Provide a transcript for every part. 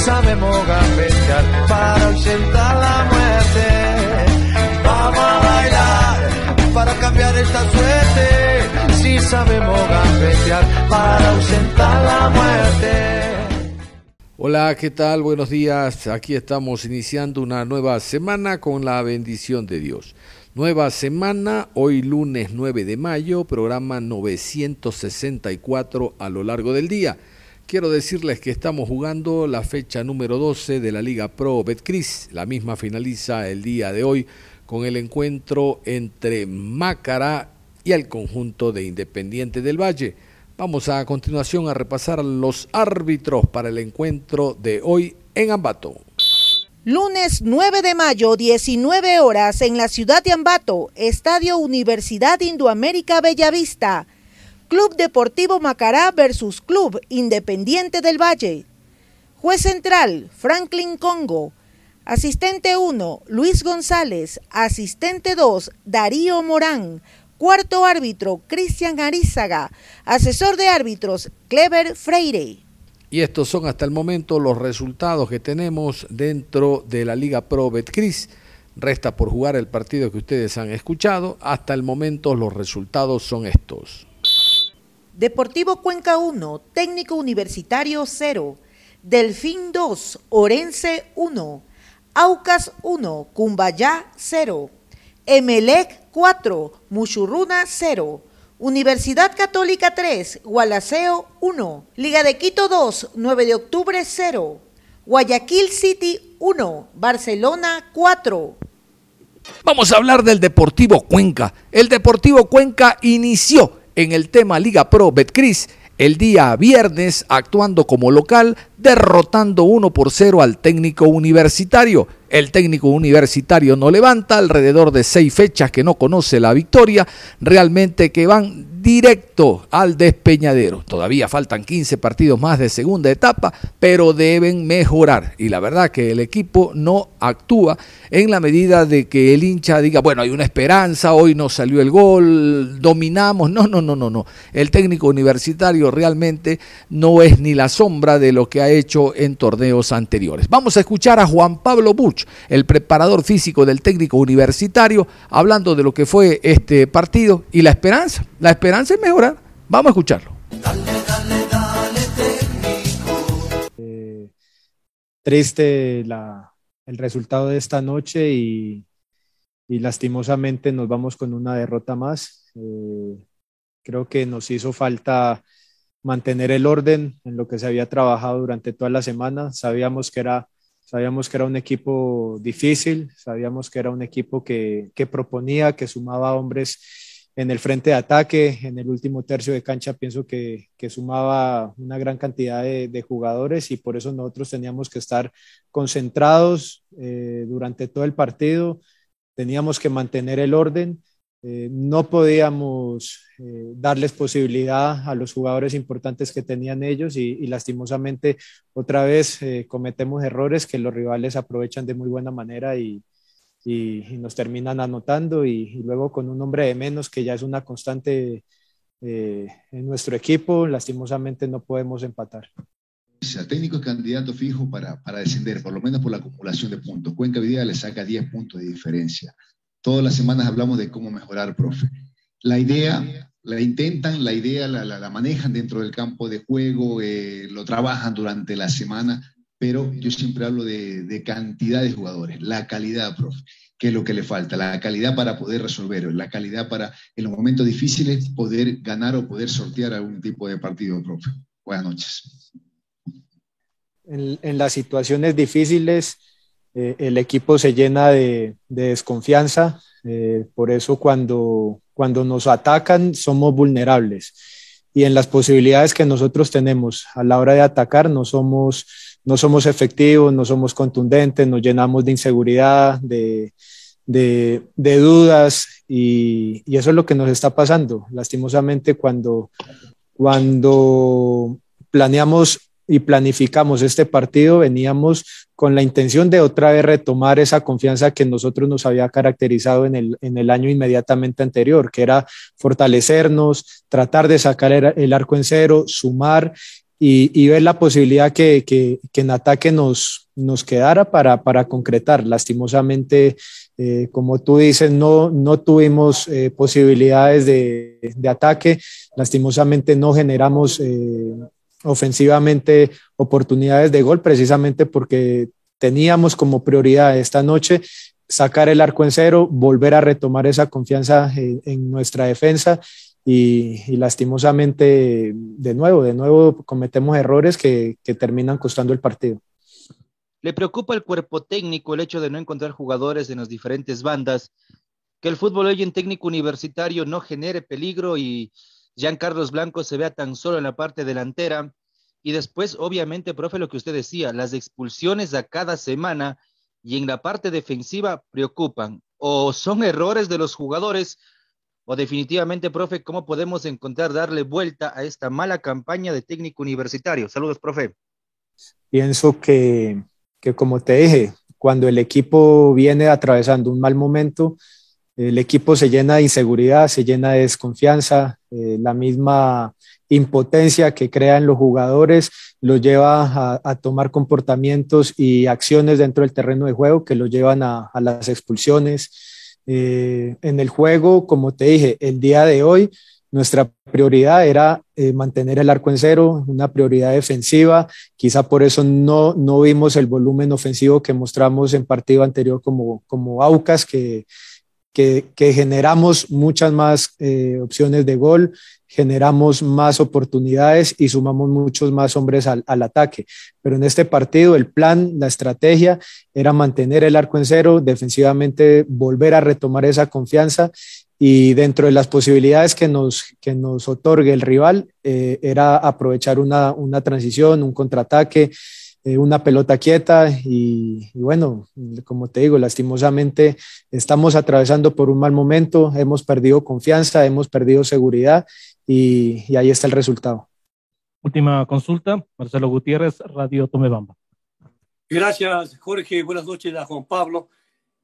Sabemos gambetear para ausentar la muerte. Vamos a bailar para cambiar esta suerte. Si sabemos gambetear para ausentar la muerte. Hola, ¿qué tal? Buenos días. Aquí estamos iniciando una nueva semana con la bendición de Dios. Nueva semana, hoy lunes 9 de mayo, programa 964 a lo largo del día. Quiero decirles que estamos jugando la fecha número 12 de la Liga Pro Betcris. La misma finaliza el día de hoy con el encuentro entre Mácara y el conjunto de Independiente del Valle. Vamos a continuación a repasar los árbitros para el encuentro de hoy en Ambato. Lunes 9 de mayo, 19 horas, en la ciudad de Ambato, Estadio Universidad Indoamérica Bellavista. Club Deportivo Macará versus Club Independiente del Valle. Juez central, Franklin Congo. Asistente 1, Luis González. Asistente 2, Darío Morán. Cuarto árbitro, Cristian Arizaga. Asesor de árbitros, Clever Freire. Y estos son hasta el momento los resultados que tenemos dentro de la Liga Pro Betcris. Resta por jugar el partido que ustedes han escuchado. Hasta el momento los resultados son estos. Deportivo Cuenca 1, Técnico Universitario 0, Delfín 2, Orense 1, Aucas 1, Cumbayá 0, Emelec 4, Muchurruna 0, Universidad Católica 3, Gualaceo 1, Liga de Quito 2, 9 de octubre 0, Guayaquil City 1, Barcelona 4. Vamos a hablar del Deportivo Cuenca. El Deportivo Cuenca inició en el tema Liga Pro Betcris el día viernes actuando como local, derrotando 1 por 0 al técnico universitario. El técnico universitario no levanta alrededor de seis fechas que no conoce la victoria, realmente que van directo al despeñadero. Todavía faltan 15 partidos más de segunda etapa, pero deben mejorar. Y la verdad que el equipo no actúa en la medida de que el hincha diga, bueno, hay una esperanza, hoy no salió el gol, dominamos. No, no, no, no, no. El técnico universitario realmente no es ni la sombra de lo que ha hecho en torneos anteriores. Vamos a escuchar a Juan Pablo Buch, el preparador físico del técnico universitario, hablando de lo que fue este partido y la esperanza. La esperanza es mejorar. Vamos a escucharlo. Eh, triste el resultado de esta noche y, lastimosamente nos vamos con una derrota más. Eh, creo que nos hizo falta mantener el orden en lo que se había trabajado durante toda la semana. Sabíamos que era, sabíamos que era un equipo difícil, sabíamos que era un equipo que, que proponía, que sumaba hombres en el frente de ataque, en el último tercio de cancha, pienso que, sumaba una gran cantidad de, jugadores y por eso nosotros teníamos que estar concentrados eh, durante todo el partido, teníamos que mantener el orden, eh, no podíamos eh, darles posibilidad a los jugadores importantes que tenían ellos y, y lastimosamente otra vez cometemos errores que los rivales aprovechan de muy buena manera y, y, nos terminan anotando y, luego con un hombre de menos que ya es una constante eh, en nuestro equipo, lastimosamente no podemos empatar. El técnico es candidato fijo para, para descender, por lo menos por la acumulación de puntos. Cuenca Vida le saca 10 puntos de diferencia. Todas las semanas hablamos de cómo mejorar, profe. La idea, la intentan, la idea la, la, manejan dentro del campo de juego, eh, lo trabajan durante la semana, pero yo siempre hablo de, cantidad de jugadores, la calidad, profe, que es lo que le falta, la calidad para poder resolver, la calidad para en los momentos difíciles poder ganar o poder sortear algún tipo de partido, profe. Buenas noches. En, las situaciones difíciles eh, el equipo se llena de, desconfianza, eh, por eso cuando, cuando nos atacan somos vulnerables y en las posibilidades que nosotros tenemos a la hora de atacar no somos, no somos efectivos, no somos contundentes, nos llenamos de inseguridad, de, de, dudas y, y, eso es lo que nos está pasando. Lastimosamente cuando, cuando planeamos y planificamos este partido, veníamos con la intención de otra vez retomar esa confianza que nosotros nos había caracterizado en el, en el año inmediatamente anterior, que era fortalecernos, tratar de sacar el, arco en cero, sumar y, y ver la posibilidad que, que, que, en ataque nos, nos quedara para, para concretar. Lastimosamente, eh, como tú dices, no, no tuvimos eh, posibilidades de, de, ataque, lastimosamente no generamos eh, ofensivamente oportunidades de gol, precisamente porque teníamos como prioridad esta noche sacar el arco en cero, volver a retomar esa confianza en, nuestra defensa y, lastimosamente de nuevo, de nuevo cometemos errores que, que terminan costando el partido. ¿Le preocupa el cuerpo técnico el hecho de no encontrar jugadores en las diferentes bandas? Que el fútbol hoy en técnico universitario no genere peligro y Jean Carlos Blanco se vea tan solo en la parte delantera. Y después, obviamente, profe, lo que usted decía, las expulsiones a cada semana y en la parte defensiva preocupan. O son errores de los jugadores, o definitivamente, profe, ¿cómo podemos encontrar darle vuelta a esta mala campaña de técnico universitario? Saludos, profe. Pienso que, que como te dije, cuando el equipo viene atravesando un mal momento, el equipo se llena de inseguridad, se llena de desconfianza, eh, la misma impotencia que crean los jugadores los lleva a, tomar comportamientos y acciones dentro del terreno de juego que los llevan a, las expulsiones. Eh, en el juego, como te dije, el día de hoy nuestra prioridad era eh, mantener el arco en cero, una prioridad defensiva. Quizá por eso no, no vimos el volumen ofensivo que mostramos en partido anterior como, como Aucas, que, que, generamos muchas más eh, opciones de gol, generamos más oportunidades y sumamos muchos más hombres al, ataque. Pero en este partido el plan, la estrategia era mantener el arco en cero, defensivamente volver a retomar esa confianza y dentro de las posibilidades que nos, que nos otorgue el rival eh, era aprovechar una, una transición, un contraataque, eh, una pelota quieta y, bueno, como te digo, lastimosamente estamos atravesando por un mal momento, hemos perdido confianza, hemos perdido seguridad y, ahí está el resultado. Última consulta, Marcelo Gutiérrez, Radio Tomebamba. Gracias, Jorge. Buenas noches a Juan Pablo.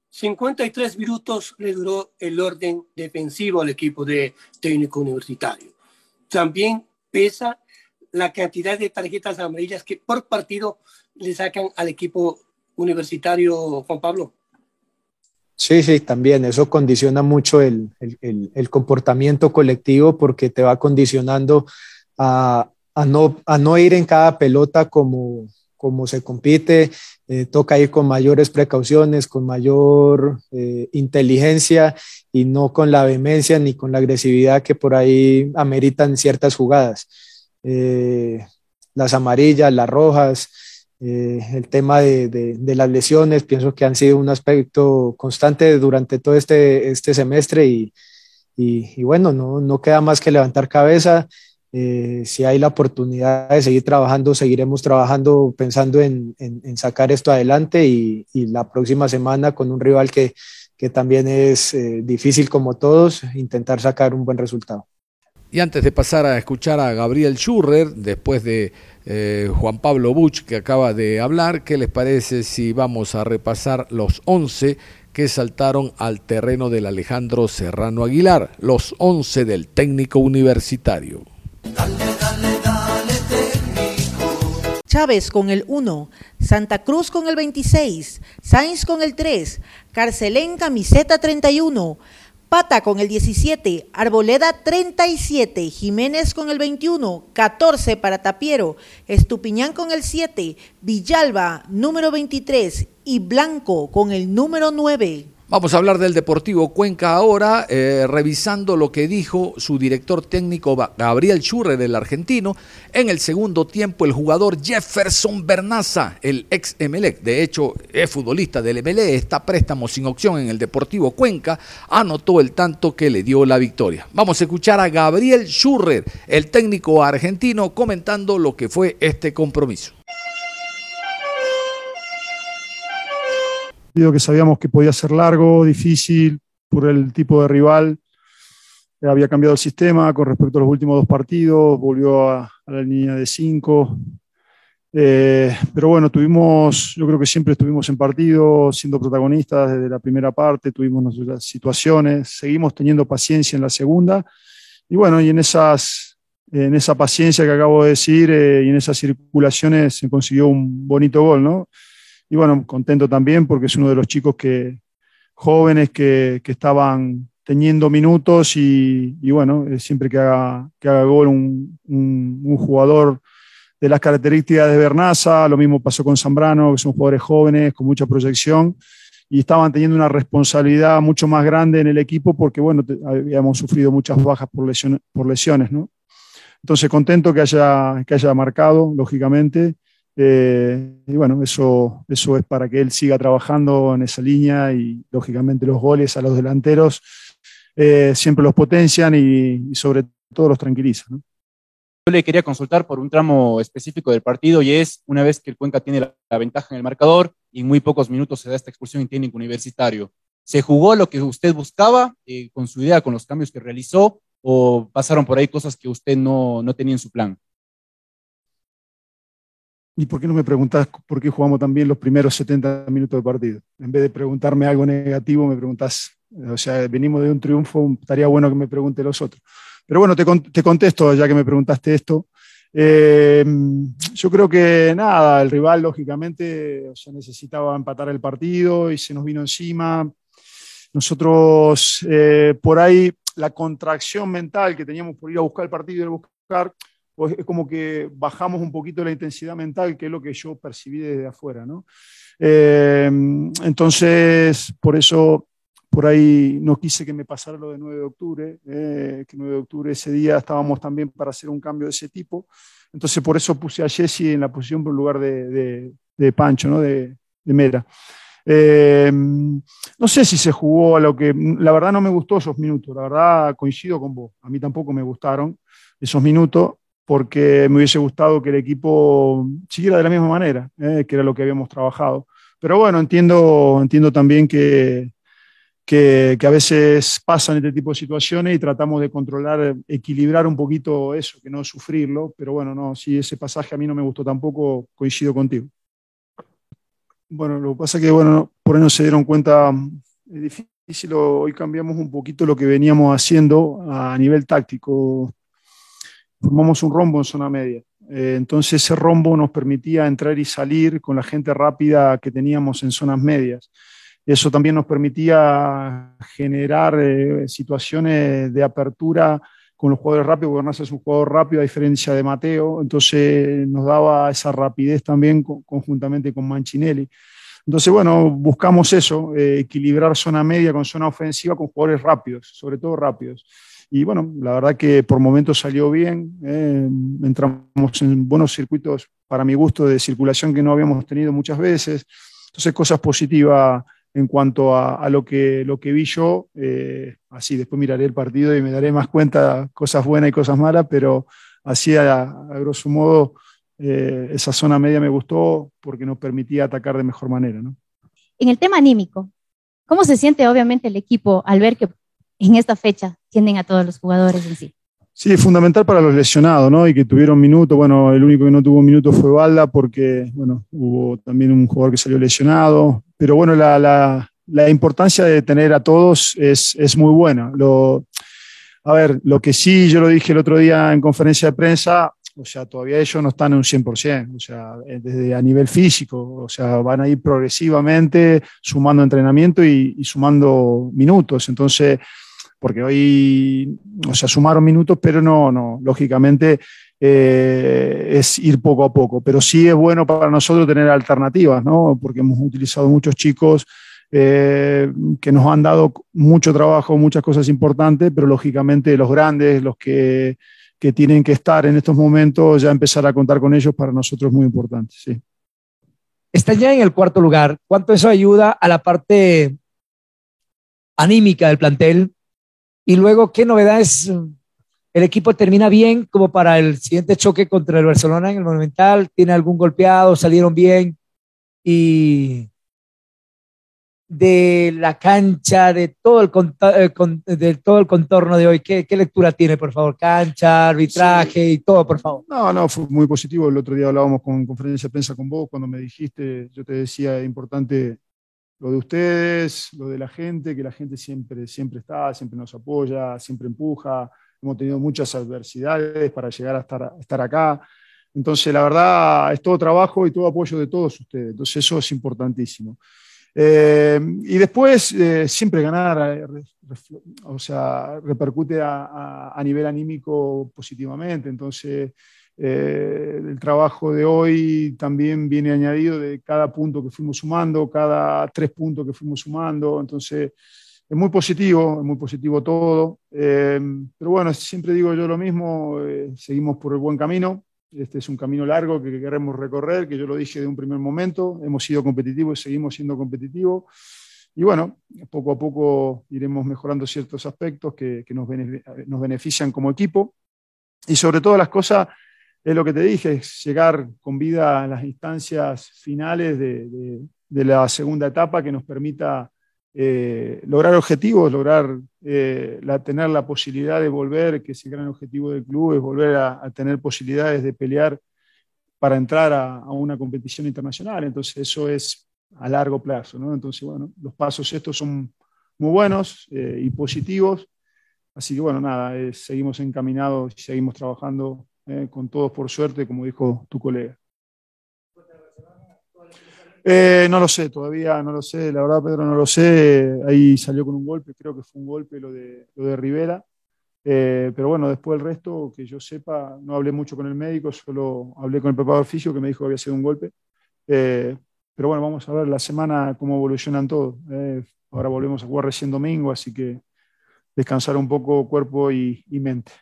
53 minutos le duró el orden defensivo al equipo de técnico universitario. También pesa la cantidad de tarjetas amarillas que por partido le sacan al equipo universitario, Juan Pablo. Sí, sí, también eso condiciona mucho el, el, el comportamiento colectivo porque te va condicionando a, a, no, a no ir en cada pelota como, como se compite, eh, toca ir con mayores precauciones, con mayor eh, inteligencia y no con la vehemencia ni con la agresividad que por ahí ameritan ciertas jugadas. Eh, las amarillas, las rojas, eh, el tema de, de, las lesiones, pienso que han sido un aspecto constante durante todo este, este semestre y, y, bueno, no, no, queda más que levantar cabeza. Eh, si hay la oportunidad de seguir trabajando, seguiremos trabajando pensando en, en, en sacar esto adelante y, y, la próxima semana con un rival que, que también es difícil como todos, intentar sacar un buen resultado. Y antes de pasar a escuchar a Gabriel Schurrer, después de eh, Juan Pablo Buch que acaba de hablar, ¿qué les parece si vamos a repasar los 11 que saltaron al terreno del Alejandro Serrano Aguilar, los 11 del técnico universitario? Dale, dale, dale, técnico. Chávez con el 1, Santa Cruz con el 26, Sainz con el 3, Carcelén camiseta 31, Pata con el 17, Arboleda 37, Jiménez con el 21, 14 para Tapiero, Estupiñán con el 7, Villalba número 23 y Blanco con el número 9. Vamos a hablar del Deportivo Cuenca ahora, eh, revisando lo que dijo su director técnico Gabriel Churre del argentino. En el segundo tiempo, el jugador Jefferson Bernaza, el ex Emelec, de hecho es futbolista del Emelec, está préstamo sin opción en el Deportivo Cuenca, anotó el tanto que le dio la victoria. Vamos a escuchar a Gabriel Churre, el técnico argentino, comentando lo que fue este compromiso. Que sabíamos que podía ser largo, difícil por el tipo de rival. Había cambiado el sistema con respecto a los últimos dos partidos, volvió a, la línea de cinco. Eh, pero bueno, tuvimos, yo creo que siempre estuvimos en partido, siendo protagonistas desde la primera parte, tuvimos nuestras situaciones, seguimos teniendo paciencia en la segunda. Y bueno, y en, esas, en esa paciencia que acabo de decir eh, y en esas circulaciones se consiguió un bonito gol, ¿no? Y bueno, contento también porque es uno de los chicos que, jóvenes que, que estaban teniendo minutos y, y, bueno, eh, siempre que haga, que haga gol un, un, jugador de las características de Bernaza, lo mismo pasó con Zambrano, que son jugadores jóvenes con mucha proyección y estaban teniendo una responsabilidad mucho más grande en el equipo porque bueno, habíamos sufrido muchas bajas por lesiones, por lesiones ¿no? Entonces contento que haya, que haya marcado, lógicamente, eh, y bueno, eso, eso es para que él siga trabajando en esa línea y lógicamente los goles a los delanteros eh, siempre los potencian y, sobre todo los tranquilizan. Yo le quería consultar por un tramo específico del partido y es una vez que el Cuenca tiene la, ventaja en el marcador y muy pocos minutos se da esta expulsión en técnico universitario. ¿Se jugó lo que usted buscaba eh, con su idea, con los cambios que realizó o pasaron por ahí cosas que usted no, no tenía en su plan? ¿Y por qué no me preguntás por qué jugamos también los primeros 70 minutos de partido? En vez de preguntarme algo negativo, me preguntás, o sea, venimos de un triunfo, estaría bueno que me pregunte los otros. Pero bueno, te, contesto ya que me preguntaste esto. Eh, yo creo que nada, el rival lógicamente necesitaba empatar el partido y se nos vino encima. Nosotros, eh, por ahí, la contracción mental que teníamos por ir a buscar el partido y buscar, pues es como que bajamos un poquito la intensidad mental, que es lo que yo percibí desde afuera, ¿no? Eh, entonces, por eso, por ahí no quise que me pasara lo de 9 de octubre, eh, que 9 de octubre ese día estábamos también para hacer un cambio de ese tipo. Entonces, por eso puse a Jesse en la posición por lugar de, de, Pancho, ¿no? De, Mera. Eh, no sé si se jugó a lo que, la verdad no me gustó esos minutos, la verdad coincido con vos, a mí tampoco me gustaron esos minutos, porque me hubiese gustado que el equipo siguiera de la misma manera, eh, que era lo que habíamos trabajado. Pero bueno, entiendo, entiendo también que, que, a veces pasan este tipo de situaciones y tratamos de controlar, equilibrar un poquito eso, que no sufrirlo. Pero bueno, no, si ese pasaje a mí no me gustó tampoco, coincido contigo. Bueno, lo que pasa es que, bueno, por ahí no se dieron cuenta, es difícil, hoy cambiamos un poquito lo que veníamos haciendo a nivel táctico formamos un rombo en zona media. Eh, entonces ese rombo nos permitía entrar y salir con la gente rápida que teníamos en zonas medias. Eso también nos permitía generar eh, situaciones de apertura con los jugadores rápidos, Bernardo es un jugador rápido a diferencia de Mateo, entonces nos daba esa rapidez también conjuntamente con Manchinelli. Entonces, bueno, buscamos eso, eh, equilibrar zona media con zona ofensiva con jugadores rápidos, sobre todo rápidos. Y bueno, la verdad que por momentos salió bien. Eh, entramos en buenos circuitos, para mi gusto, de circulación que no habíamos tenido muchas veces. Entonces, cosas positivas en cuanto a, lo, que, lo que vi yo. Eh, así, después miraré el partido y me daré más cuenta, cosas buenas y cosas malas, pero así, a, grosso modo, eh, esa zona media me gustó porque nos permitía atacar de mejor manera. ¿no? En el tema anímico, ¿cómo se siente obviamente el equipo al ver que en esta fecha tienden a todos los jugadores en sí. Sí, es fundamental para los lesionados, ¿no? Y que tuvieron minutos. Bueno, el único que no tuvo minutos fue Balda porque, bueno, hubo también un jugador que salió lesionado. Pero bueno, la, la, la importancia de tener a todos es, es muy buena. Lo, a ver, lo que sí, yo lo dije el otro día en conferencia de prensa, o sea, todavía ellos no están en un 100%, o sea, desde a nivel físico, o sea, van a ir progresivamente sumando entrenamiento y, y sumando minutos. Entonces, porque hoy, o sea, sumaron minutos, pero no, no, lógicamente eh, es ir poco a poco. Pero sí es bueno para nosotros tener alternativas, ¿no? Porque hemos utilizado muchos chicos eh, que nos han dado mucho trabajo, muchas cosas importantes, pero lógicamente los grandes, los que, que tienen que estar en estos momentos, ya empezar a contar con ellos para nosotros es muy importante. Sí. Están ya en el cuarto lugar. ¿Cuánto eso ayuda a la parte anímica del plantel? Y luego, ¿qué novedades? El equipo termina bien como para el siguiente choque contra el Barcelona en el Monumental. ¿Tiene algún golpeado? ¿Salieron bien? Y de la cancha, de todo el, eh, de todo el contorno de hoy. ¿Qué, lectura tiene, por favor? Cancha, arbitraje y todo, por favor. No, no, fue muy positivo. El otro día hablábamos con conferencia de prensa con vos, cuando me dijiste, yo te decía, importante lo de ustedes, lo de la gente, que la gente siempre, siempre está, siempre nos apoya, siempre empuja. Hemos tenido muchas adversidades para llegar a estar, a estar acá. Entonces, la verdad, es todo trabajo y todo apoyo de todos ustedes. Entonces, eso es importantísimo. Eh, y después, eh, siempre ganar, eh, o sea, repercute a, a, nivel anímico positivamente. Entonces, el trabajo de hoy también viene añadido de cada punto que fuimos sumando, cada tres puntos que fuimos sumando. Entonces, es muy positivo, es muy positivo todo. pero bueno, siempre digo yo lo mismo, seguimos por el buen camino. Este es un camino largo que queremos recorrer, que yo lo dije de un primer momento. Hemos sido competitivos y seguimos siendo competitivos. Y bueno, poco a poco iremos mejorando ciertos aspectos que, nos, benefician como equipo. Y sobre todas las cosas, es lo que te dije, es llegar con vida a las instancias finales de, de la segunda etapa que nos permita eh, lograr objetivos, lograr eh, la, tener la posibilidad de volver, que es el gran objetivo del club, es volver a, tener posibilidades de pelear para entrar a, una competición internacional. Entonces eso es a largo plazo. ¿no? Entonces, bueno, los pasos estos son muy buenos eh, y positivos. Así que, bueno, nada, seguimos encaminados y seguimos trabajando con todos por suerte, como dijo tu colega. Eh, no lo sé, todavía no lo sé, la verdad Pedro no lo sé, ahí salió con un golpe, creo que fue un golpe lo de, lo de Rivera, eh, pero bueno, después el resto, que yo sepa, no hablé mucho con el médico, solo hablé con el preparador físico que me dijo que había sido un golpe, eh, pero bueno, vamos a ver la semana cómo evolucionan todos, ahora volvemos a jugar recién domingo, así que descansar un poco cuerpo y mente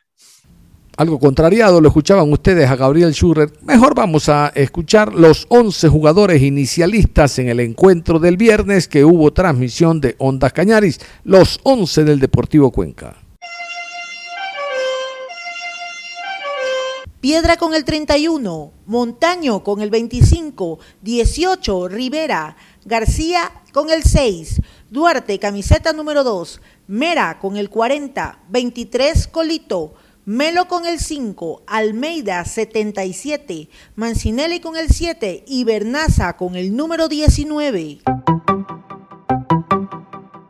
algo contrariado, lo escuchaban ustedes a Gabriel Schurrer. Mejor vamos a escuchar los 11 jugadores inicialistas en el encuentro del viernes que hubo transmisión de Ondas Cañaris, los 11 del Deportivo Cuenca. Piedra con el 31, Montaño con el 25, 18 Rivera, García con el 6, Duarte camiseta número 2, Mera con el 40, 23 Colito, Melo con el 5, Almeida 77, Mancinelli con el 7 y Bernaza con el número 19.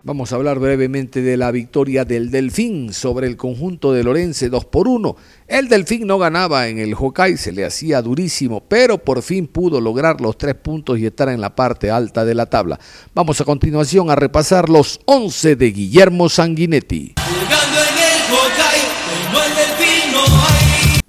Vamos a hablar brevemente de la victoria del Delfín sobre el conjunto de Lorense 2 por 1. El Delfín no ganaba en el Hokkaido, se le hacía durísimo, pero por fin pudo lograr los tres puntos y estar en la parte alta de la tabla. Vamos a continuación a repasar los 11 de Guillermo Sanguinetti.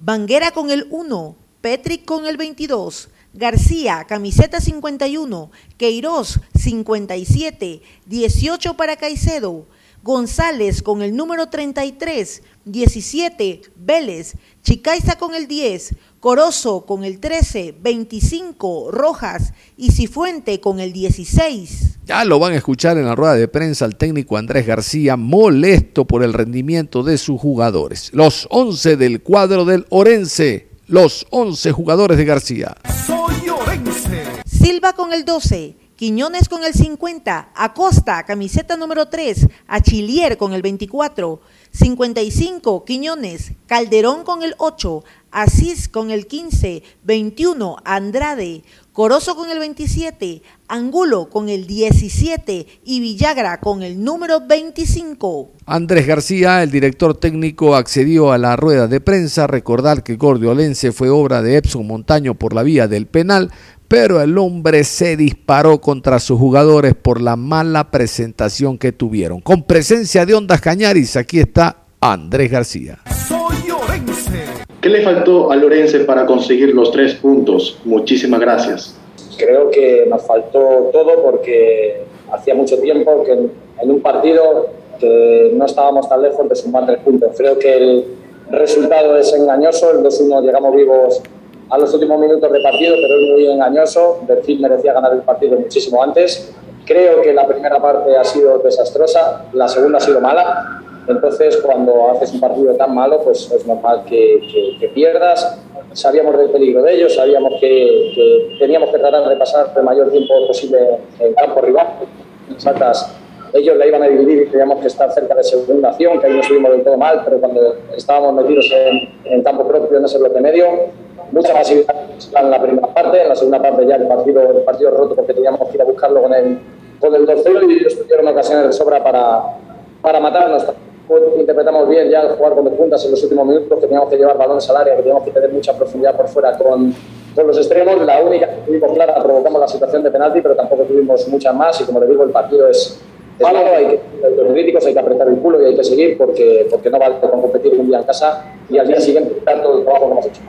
Banguera con el 1, Petric con el 22, García, camiseta 51, Queiroz 57, 18 para Caicedo, González con el número 33, 17, Vélez, Chicaiza con el 10, Corozo con el 13, 25, Rojas y Cifuente con el 16. Ya lo van a escuchar en la rueda de prensa el técnico Andrés García, molesto por el rendimiento de sus jugadores. Los 11 del cuadro del Orense, los 11 jugadores de García. Soy Orense. Silva con el 12. Quiñones con el 50, Acosta, camiseta número 3, Achilier con el 24, 55, Quiñones, Calderón con el 8, Asís con el 15, 21, Andrade, Corozo con el 27, Angulo con el 17 y Villagra con el número 25. Andrés García, el director técnico, accedió a la rueda de prensa. Recordar que Gordiolense fue obra de Epson Montaño por la vía del penal, pero el hombre se disparó contra sus jugadores por la mala presentación que tuvieron. Con presencia de Ondas Cañaris, aquí está Andrés García. ¿Qué le faltó a Lorense para conseguir los tres puntos? Muchísimas gracias. Creo que nos faltó todo porque hacía mucho tiempo que en, en un partido que no estábamos tan lejos de sumar tres puntos. Creo que el resultado es engañoso, el 2-1 llegamos vivos a los últimos minutos de partido, pero es muy engañoso. Delfín merecía ganar el partido muchísimo antes. Creo que la primera parte ha sido desastrosa, la segunda ha sido mala. Entonces, cuando haces un partido tan malo, pues es normal que, que- que pierdas. Sabíamos del peligro de ellos, sabíamos que, que teníamos que tratar de pasar el mayor tiempo posible en campo rival. Exactas ellos la iban a dividir y teníamos que estar cerca de segunda acción, que ahí no estuvimos del todo mal, pero cuando estábamos metidos en, en campo propio, en ese bloque medio, mucha masividad en la primera parte, en la segunda parte ya el partido, el partido roto porque teníamos que ir a buscarlo con el, con el 2-0 y ellos tuvieron ocasiones de sobra para, para matarnos. Interpretamos bien ya el jugar con dos puntas en los últimos minutos, que teníamos que llevar balones al área, que teníamos que tener mucha profundidad por fuera con, con los extremos. La única que tuvimos clara provocamos la situación de penalti, pero tampoco tuvimos muchas más. Y como le digo, el partido es, malo, hay que ser críticos, hay que apretar el culo y hay que seguir porque, porque no vale con competir un día en casa y al día siguiente todo el trabajo que hemos hecho.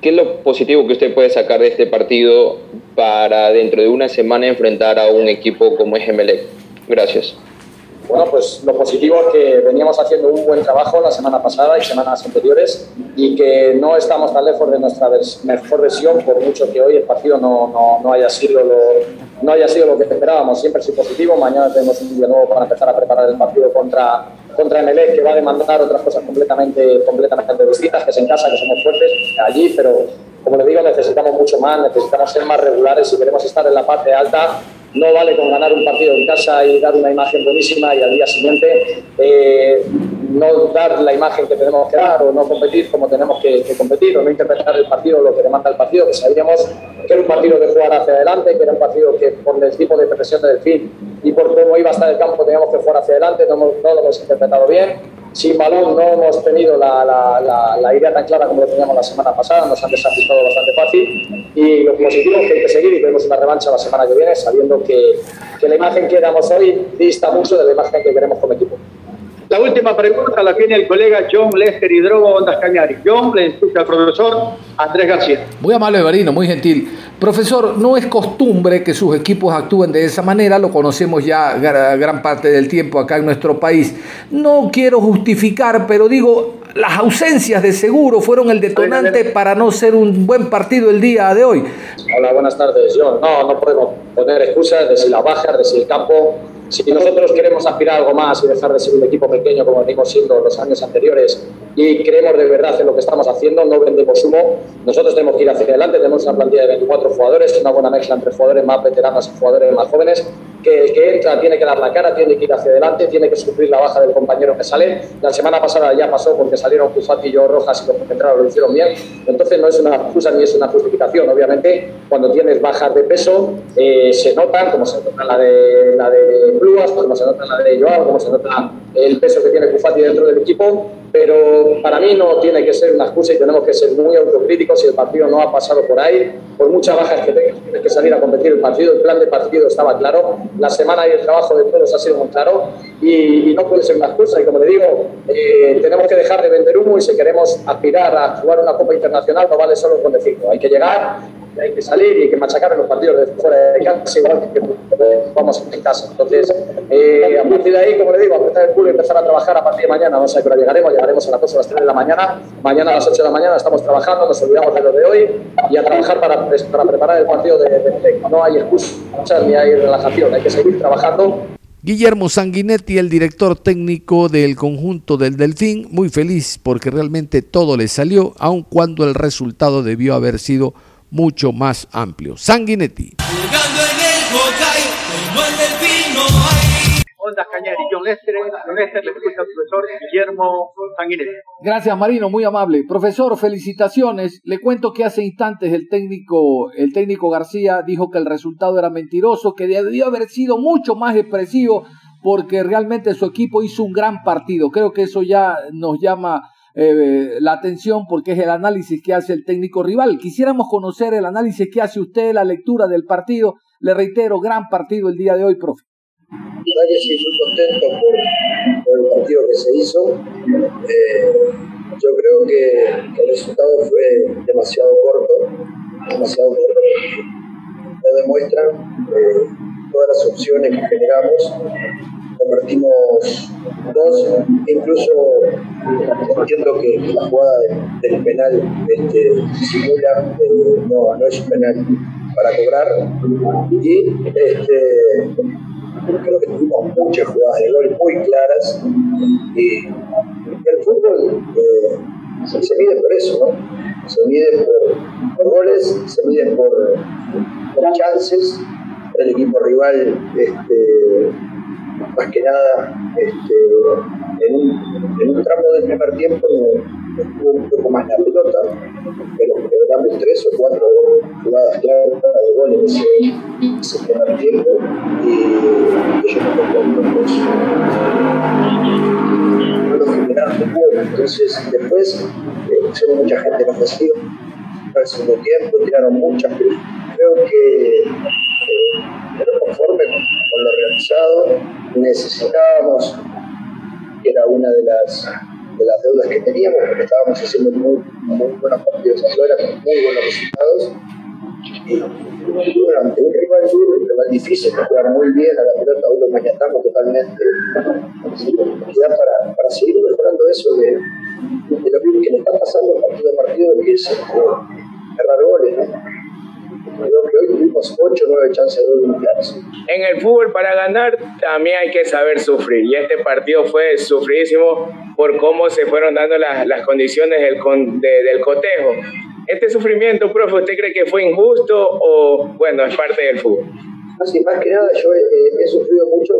¿Qué es lo positivo que usted puede sacar de este partido para dentro de una semana enfrentar a un equipo como es Emelec? Gracias. Bueno, pues lo positivo es que veníamos haciendo un buen trabajo la semana pasada y semanas anteriores y que no estamos tan lejos de nuestra mejor versión, por mucho que hoy el partido no, no, no haya, sido lo, no haya sido lo que esperábamos. Siempre soy positivo. Mañana tenemos un día nuevo para empezar a preparar el partido contra, contra Emelec, que va a demandar otras cosas completamente, completamente distintas, que es en casa, que somos fuertes allí, pero como le digo, necesitamos mucho más, necesitamos ser más regulares si queremos estar en la parte alta. No vale con ganar un partido en casa y dar una imagen buenísima y al día siguiente eh, no dar la imagen que tenemos que dar o no competir como tenemos que, competir o no interpretar el partido lo que demanda el partido, que sabíamos que era un partido de jugar hacia adelante, que era un partido que por el tipo de presión del fin y por cómo iba a estar el campo teníamos que jugar hacia adelante, no, no lo hemos interpretado bien. Sin balón no hemos tenido la, la- la- idea tan clara como lo teníamos la semana pasada, nos han desajustado bastante fácil y lo positivo es que hay que seguir y tenemos una revancha la semana que viene sabiendo que, que la imagen que damos hoy dista mucho de la imagen que queremos como equipo. La última pregunta la tiene el colega John Lester Hidrogo Ondas Cañari. John, le escucha al profesor Andrés García. Muy amable, Barino, muy gentil. Profesor, no es costumbre que sus equipos actúen de esa manera, lo conocemos ya gra- gran parte del tiempo acá en nuestro país. No quiero justificar, pero digo, las ausencias de seguro fueron el detonante para no ser un buen partido el día de hoy. Hola, buenas tardes, John. No, no podemos poner excusas de si la baja, de si el campo. Si nosotros queremos aspirar a algo más y dejar de ser un equipo pequeño como venimos siendo los años anteriores y creemos de verdad en lo que estamos haciendo, no vendemos humo. Nosotros tenemos que ir hacia adelante. Tenemos una plantilla de 24 jugadores, una buena mezcla entre jugadores más veteranos y jugadores más jóvenes. Que que entra tiene que dar la cara, tiene que ir hacia adelante, tiene que sufrir la baja del compañero que sale. La semana pasada ya pasó porque salieron Cufati y yo Rojas y los que entraron lo hicieron bien. Entonces no es una excusa ni es una justificación. Obviamente, cuando tienes bajas de peso, eh, se notan, como se nota la de, la de Bluas, como se nota la de Joao, como se nota el peso que tiene Cufati dentro del equipo. Pero para mí no tiene que ser una excusa y tenemos que ser muy autocríticos si el partido no ha pasado por ahí. Por muchas bajas que tengas, tienes que salir a competir el partido. El plan de partido estaba claro. La semana y el trabajo de todos ha sido muy claro. Y, no puede ser una excusa. Y como le digo, eh, tenemos que dejar de vender humo y si queremos aspirar a jugar una Copa Internacional no vale solo con decirlo. Hay que llegar, hay que salir y hay que machacar en los partidos de fuera de casa, igual que vamos en casa. Entonces, eh, a partir de ahí, como le digo, apretar el culo y empezar a trabajar a partir de mañana. No sé a qué hora llegaremos, llegaremos a las 2 o las 3 de la mañana. Mañana a las 8 de la mañana estamos trabajando, nos olvidamos de lo de hoy y a trabajar para, para preparar el partido de, de, de- No hay excusas ni hay relajación, hay que seguir trabajando Guillermo Sanguinetti, el director técnico del conjunto del Delfín, muy feliz porque realmente todo le salió, aun cuando el resultado debió haber sido mucho más amplio. Sanguinetti. Ondas Cañari, John Lester, John Lester, le escucha al profesor Guillermo Sanguinetti. Gracias, Marino, muy amable. Profesor, felicitaciones. Le cuento que hace instantes el técnico, el técnico García dijo que el resultado era mentiroso, que debió haber sido mucho más expresivo porque realmente su equipo hizo un gran partido. Creo que eso ya nos llama eh, la atención porque es el análisis que hace el técnico rival. Quisiéramos conocer el análisis que hace usted, la lectura del partido. Le reitero, gran partido el día de hoy, profe. Verdad que sí, muy contento por, por el partido que se hizo. Eh, yo creo que, que el resultado fue demasiado corto, demasiado corto, porque no demuestran eh, todas las opciones que generamos, convertimos dos, incluso entiendo que, la jugada de- del penal este, simula, eh, no, no es un penal para cobrar, y este, creo que tuvimos muchas jugadas de gol muy claras, y el fútbol eh, se mide por eso, ¿no? Se mide por, por goles, se mide por chances, el equipo rival este, más que nada este, en, un, tramo del primer tiempo estuvo un poco más la pelota, pero generamos tres o cuatro jugadas claras de gol en ese, ese primer tiempo y ellos no, nos generaron de juego. Entonces, después eh, mucha gente en ofensiva al segundo tiempo, tiraron muchas, pero creo que eh, no conforme con, con lo realizado, necesitábamos, que era una de las, de las deudas que teníamos, estábamos haciendo muy, muy buenos partidos afuera, con muy buenos resultados, y bueno, ante un rival duro, un rival difícil, juega muy bien a la pelota, hoy lo mañatamos totalmente, y para, para seguir mejorando eso de, de lo que le está pasando partido a partido, que es este, errar goles. Creo que hoy tuvimos 8 o 9 chances de claras. En el fútbol para ganar también hay que saber sufrir. Y este partido fue sufridísimo por cómo se fueron dando las, las condiciones del, con- de- del cotejo. Este sufrimiento, profe, ¿usted cree que fue injusto o, bueno, es parte del fútbol? Más que nada, yo he, he sufrido mucho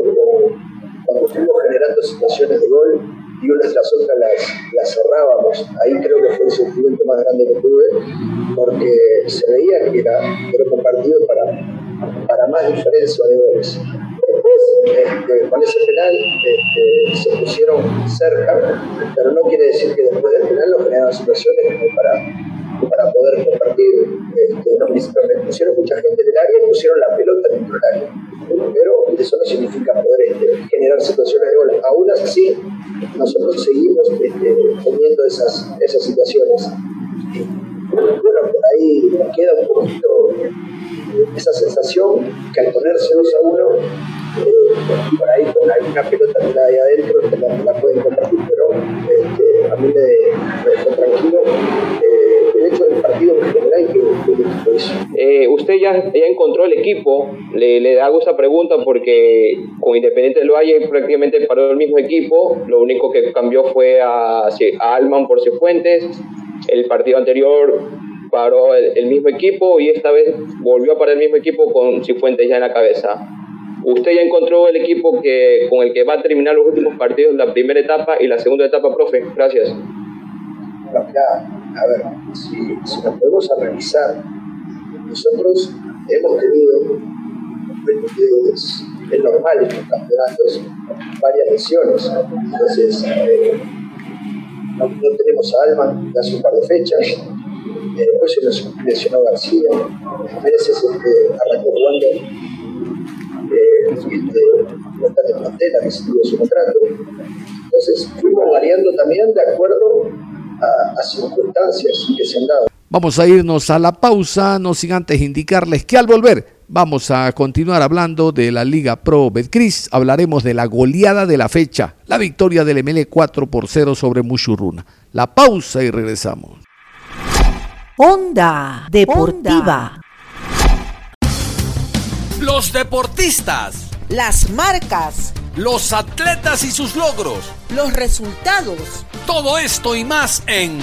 cuando fuimos generando situaciones de gol y unas tras otras las, las cerrábamos. Ahí creo que fue el sufrimiento más grande que tuve, porque se veía que era, que era un partido para, para más diferencia de goles. Este, con ese penal, este, se pusieron cerca, pero no quiere decir que después del penal no generaron situaciones como para, para poder compartir. Este, nos pusieron mucha gente en el área y pusieron la pelota dentro del área. Pero eso no significa poder este, generar situaciones de gol. Aún así, nosotros seguimos teniendo esas, esas situaciones. Bueno, por ahí queda un poquito esa sensación que al ponerse 2 a 1, eh, alguna pelota que la hay adentro te la, la pueden compartir, pero este, a mí me, me dejó tranquilo eh, el hecho del partido en general que, el equipo hizo. Eh, usted ya, ya encontró el equipo, le, le hago esta pregunta porque con Independiente del Valle prácticamente paró el mismo equipo, lo único que cambió fue a, a Alman por Cifuentes, el partido anterior paró el, el mismo equipo y esta vez volvió a parar el mismo equipo con Cifuentes ya en la cabeza. Usted ya encontró el equipo que, con el que va a terminar los últimos partidos, la primera etapa y la segunda etapa, profe. Gracias. A ver, si, si nos podemos analizar, nosotros hemos tenido, es, es normal en los campeonatos, varias lesiones. Entonces, eh, no, tenemos a Alman de hace un par de fechas. Eh, después se nos lesionó García. Mereces este, arrancó jugando eh, este, que se tuvo su contrato. Entonces, fuimos variando también de acuerdo a, a circunstancias que se han dado. Vamos a irnos a la pausa, no sin antes indicarles que al volver vamos a continuar hablando de la Liga Pro Betcris. Hablaremos de la goleada de la fecha, la victoria del ML 4 por 0 sobre Mushurruna. La pausa y regresamos. Onda Deportiva. Los deportistas, Las marcas, los atletas y sus logros. los resultados. Todo esto y más en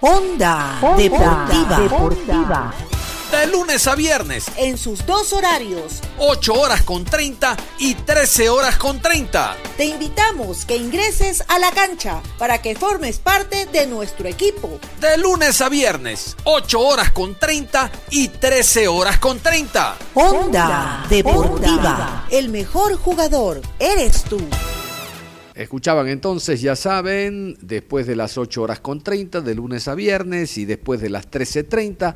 Onda, Deportiva. Deportiva. De lunes a viernes, En sus dos horarios. 8 horas con 30 y 13 horas con 30. Te invitamos que ingreses a la cancha para que formes parte de nuestro equipo. De lunes a viernes, 8 horas con 30 y 13 horas con 30. Onda Deportiva. El mejor jugador eres tú. Escuchaban entonces, ya saben, después de las 8 horas con 30, de lunes a viernes, y después de las 13.30,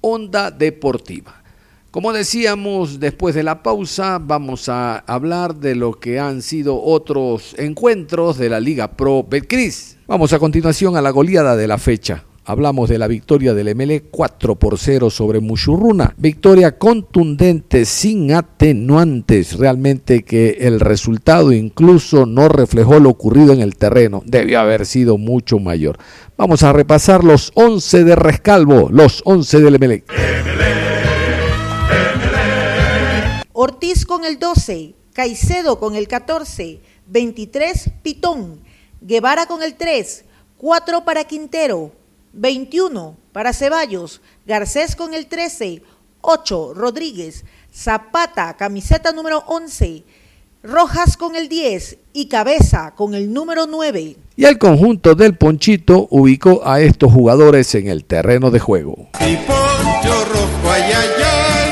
Onda Deportiva. Como decíamos, después de la pausa vamos a hablar de lo que han sido otros encuentros de la Liga Pro Betcris. Vamos a continuación a la goleada de la fecha. Hablamos de la victoria del MLE 4 por 0 sobre Mushurruna. Victoria contundente, sin atenuantes. Realmente que el resultado incluso no reflejó lo ocurrido en el terreno. Debió haber sido mucho mayor. Vamos a repasar los 11 de Rescalvo, los 11 del MLE. Ortiz con el 12, Caicedo con el 14, 23 Pitón, Guevara con el 3, 4 para Quintero, 21 para Ceballos, Garcés con el 13, 8 Rodríguez, Zapata, camiseta número 11, Rojas con el 10 y Cabeza con el número 9. Y el conjunto del Ponchito ubicó a estos jugadores en el terreno de juego.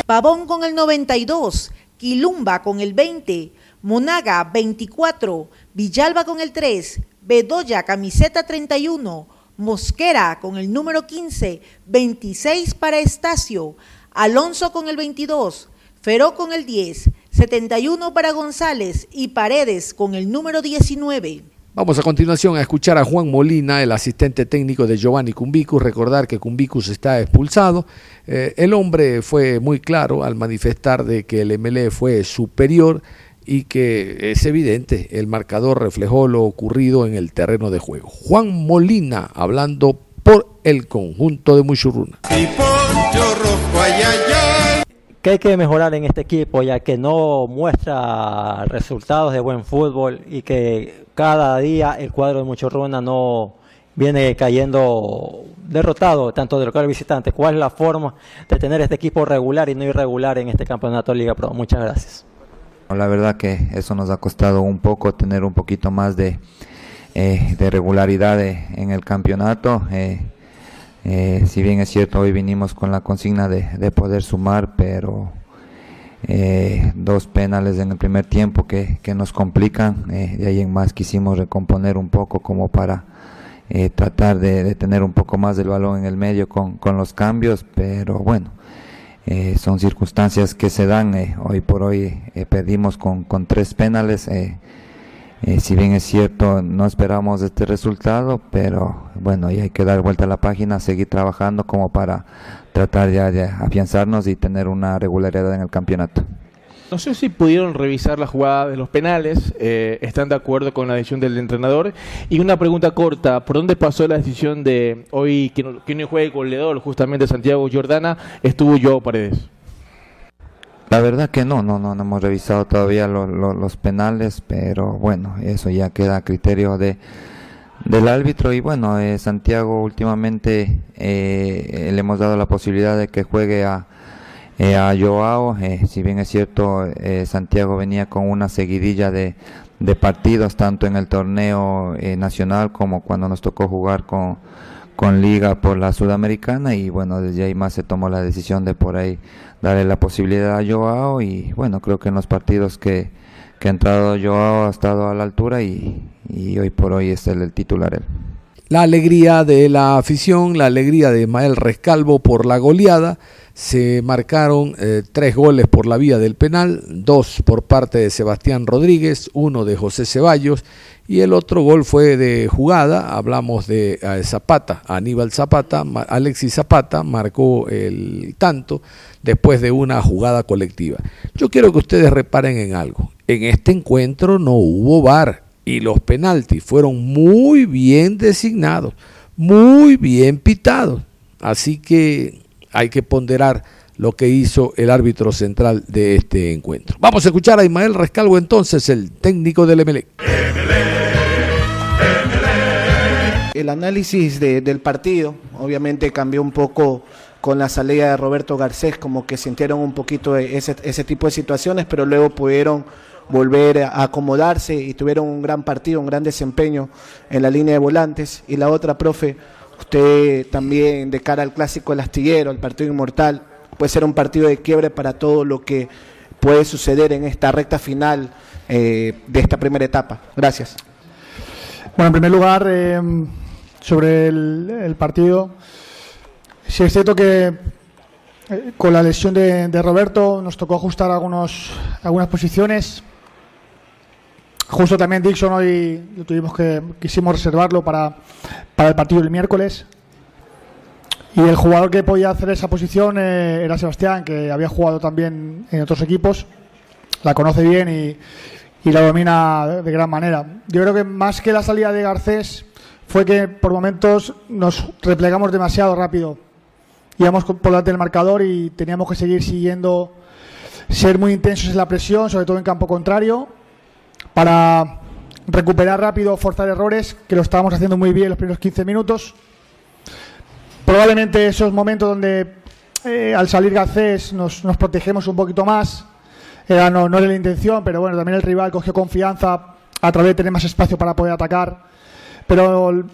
Pavón con el 92, Quilumba con el 20, Monaga 24, Villalba con el 3, Bedoya camiseta 31, Mosquera con el número 15, 26 para Estacio, Alonso con el 22, Feró con el 10, 71 para González y Paredes con el número 19. Vamos a continuación a escuchar a Juan Molina, el asistente técnico de Giovanni Cumbicus. Recordar que Cumbicus está expulsado. Eh, el hombre fue muy claro al manifestar de que el MLE fue superior y que es evidente, el marcador reflejó lo ocurrido en el terreno de juego. Juan Molina hablando por el conjunto de Muchurruna. ¿Qué hay que mejorar en este equipo ya que no muestra resultados de buen fútbol y que cada día el cuadro de Muchurruna no viene cayendo derrotado tanto de local y visitante? ¿Cuál es la forma de tener este equipo regular y no irregular en este campeonato de Liga Pro? Muchas gracias. La verdad que eso nos ha costado un poco tener un poquito más de, eh, regularidad en el campeonato. Eh, eh, si bien es cierto, hoy vinimos con la consigna de, de poder sumar, pero dos penales en el primer tiempo que, que nos complican. de ahí en más quisimos recomponer un poco como para tratar de, tener un poco más del balón en el medio con, con los cambios, pero bueno. Eh, son circunstancias que se dan. Eh, hoy por hoy eh, perdimos con, con, tres penales. si bien es cierto, no esperamos este resultado, pero bueno, y hay que dar vuelta a la página, seguir trabajando como para tratar ya de afianzarnos y tener una regularidad en el campeonato. No sé si pudieron revisar la jugada de los penales, eh, están de acuerdo con la decisión del entrenador. Y una pregunta corta, ¿por dónde pasó la decisión de hoy que no, que no juegue goleador, justamente Santiago Jordana, estuvo yo Paredes? La verdad que no, no, no, hemos revisado todavía los penales, pero bueno, eso ya queda a criterio de del árbitro y bueno, eh, Santiago últimamente eh, le hemos dado la posibilidad de que juegue a eh, a Joao, eh, si bien es cierto, eh, Santiago venía con una seguidilla de, de partidos, tanto en el torneo nacional como cuando nos tocó jugar con, con Liga por la Sudamericana y bueno, desde ahí más se tomó la decisión de por ahí darle la posibilidad a Joao y bueno, creo que en los partidos que, que ha entrado Joao ha estado a la altura y, y hoy por hoy es el, el titular él. La alegría de la afición, la alegría de Mael Rescalvo por la goleada se marcaron eh, tres goles por la vía del penal, dos por parte de Sebastián Rodríguez, uno de José Ceballos y el otro gol fue de jugada, hablamos de eh, Zapata, Aníbal Zapata, Alexis Zapata marcó el tanto después de una jugada colectiva. Yo quiero que ustedes reparen en algo, en este encuentro no hubo VAR y los penaltis fueron muy bien designados, muy bien pitados, así que hay que ponderar lo que hizo el árbitro central de este encuentro. Vamos a escuchar a Ismael Rescalvo entonces, el técnico del MLE. El análisis del partido obviamente cambió un poco con la salida de Roberto Garcés, como que sintieron un poquito ese, ese tipo de situaciones, pero luego pudieron volver a acomodarse y tuvieron un gran partido, un gran desempeño en la línea de volantes. Y la otra, profe, Usted también de cara al clásico del astillero, al partido inmortal, puede ser un partido de quiebre para todo lo que puede suceder en esta recta final eh, de esta primera etapa. Gracias. Bueno, en primer lugar, eh, sobre el, partido, si es cierto que eh, con la lesión de, Roberto nos tocó ajustar algunos, algunas posiciones. Justo también Dixon hoy lo tuvimos que quisimos reservarlo para, para el partido del miércoles. Y el jugador que podía hacer esa posición eh, era Sebastián, que había jugado también en otros equipos, la conoce bien y, y la domina de gran manera. Yo creo que más que la salida de Garcés fue que por momentos nos replegamos demasiado rápido. Íbamos por delante del marcador y teníamos que seguir siguiendo, ser muy intensos en la presión, sobre todo en campo contrario, para recuperar rápido, forzar errores, que lo estábamos haciendo muy bien los primeros 15 minutos. Probablemente esos momentos donde eh, al salir Garcés nos, protegemos un poquito más, no, era la intención, pero bueno, también el rival cogió confianza a través de tener más espacio para poder atacar. Pero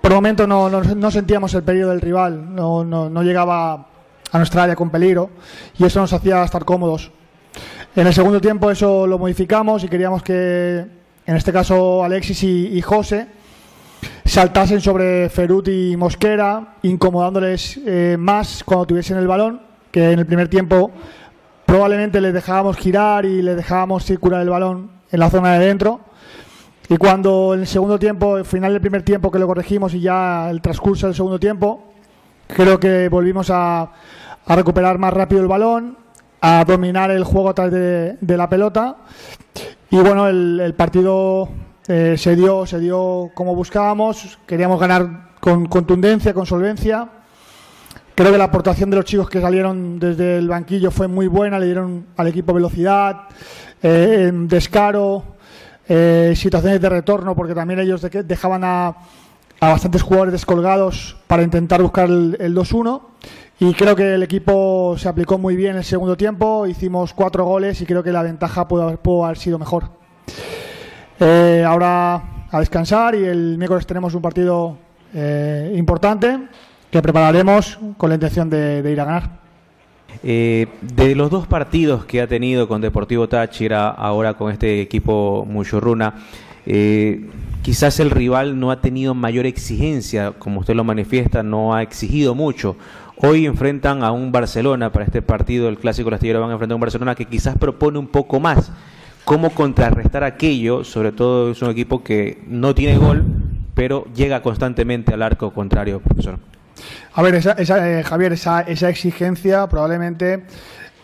por el momento no, sentíamos el peligro del rival, no, llegaba a nuestra área con peligro y eso nos hacía estar cómodos. En el segundo tiempo eso lo modificamos y queríamos que, en este caso, Alexis y, José saltasen sobre Ferut y Mosquera, incomodándoles eh, más cuando tuviesen el balón, que en el primer tiempo probablemente les dejábamos girar y les dejábamos circular el balón en la zona de dentro. Y cuando en el segundo tiempo, el final del primer tiempo que lo corregimos y ya el transcurso del segundo tiempo, creo que volvimos a recuperar más rápido el balón, a dominar el juego a través de, de la pelota. Y bueno, el, el partido eh, se dio se dio como buscábamos, queríamos ganar con contundencia, con solvencia. Creo que la aportación de los chicos que salieron desde el banquillo fue muy buena, le dieron al equipo velocidad, eh, descaro, eh, situaciones de retorno, porque también ellos dejaban a, a bastantes jugadores descolgados para intentar buscar el, el 2-1. Y creo que el equipo se aplicó muy bien en el segundo tiempo, hicimos cuatro goles y creo que la ventaja pudo haber, pudo haber sido mejor. Eh, ahora a descansar y el miércoles tenemos un partido eh, importante que prepararemos con la intención de, ir a ganar. Eh, de los dos partidos que ha tenido con Deportivo Táchira, ahora con este equipo Muchurruna, quizás el rival no ha tenido mayor exigencia, como usted lo manifiesta, no ha exigido mucho. Hoy enfrentan a un Barcelona para este partido, el clásico Astillero van a enfrentar a un Barcelona que quizás propone un poco más. ¿Cómo contrarrestar aquello? Sobre todo es un equipo que no tiene gol, pero llega constantemente al arco contrario, profesor. A ver, esa, esa, eh, Javier, esa, esa, exigencia probablemente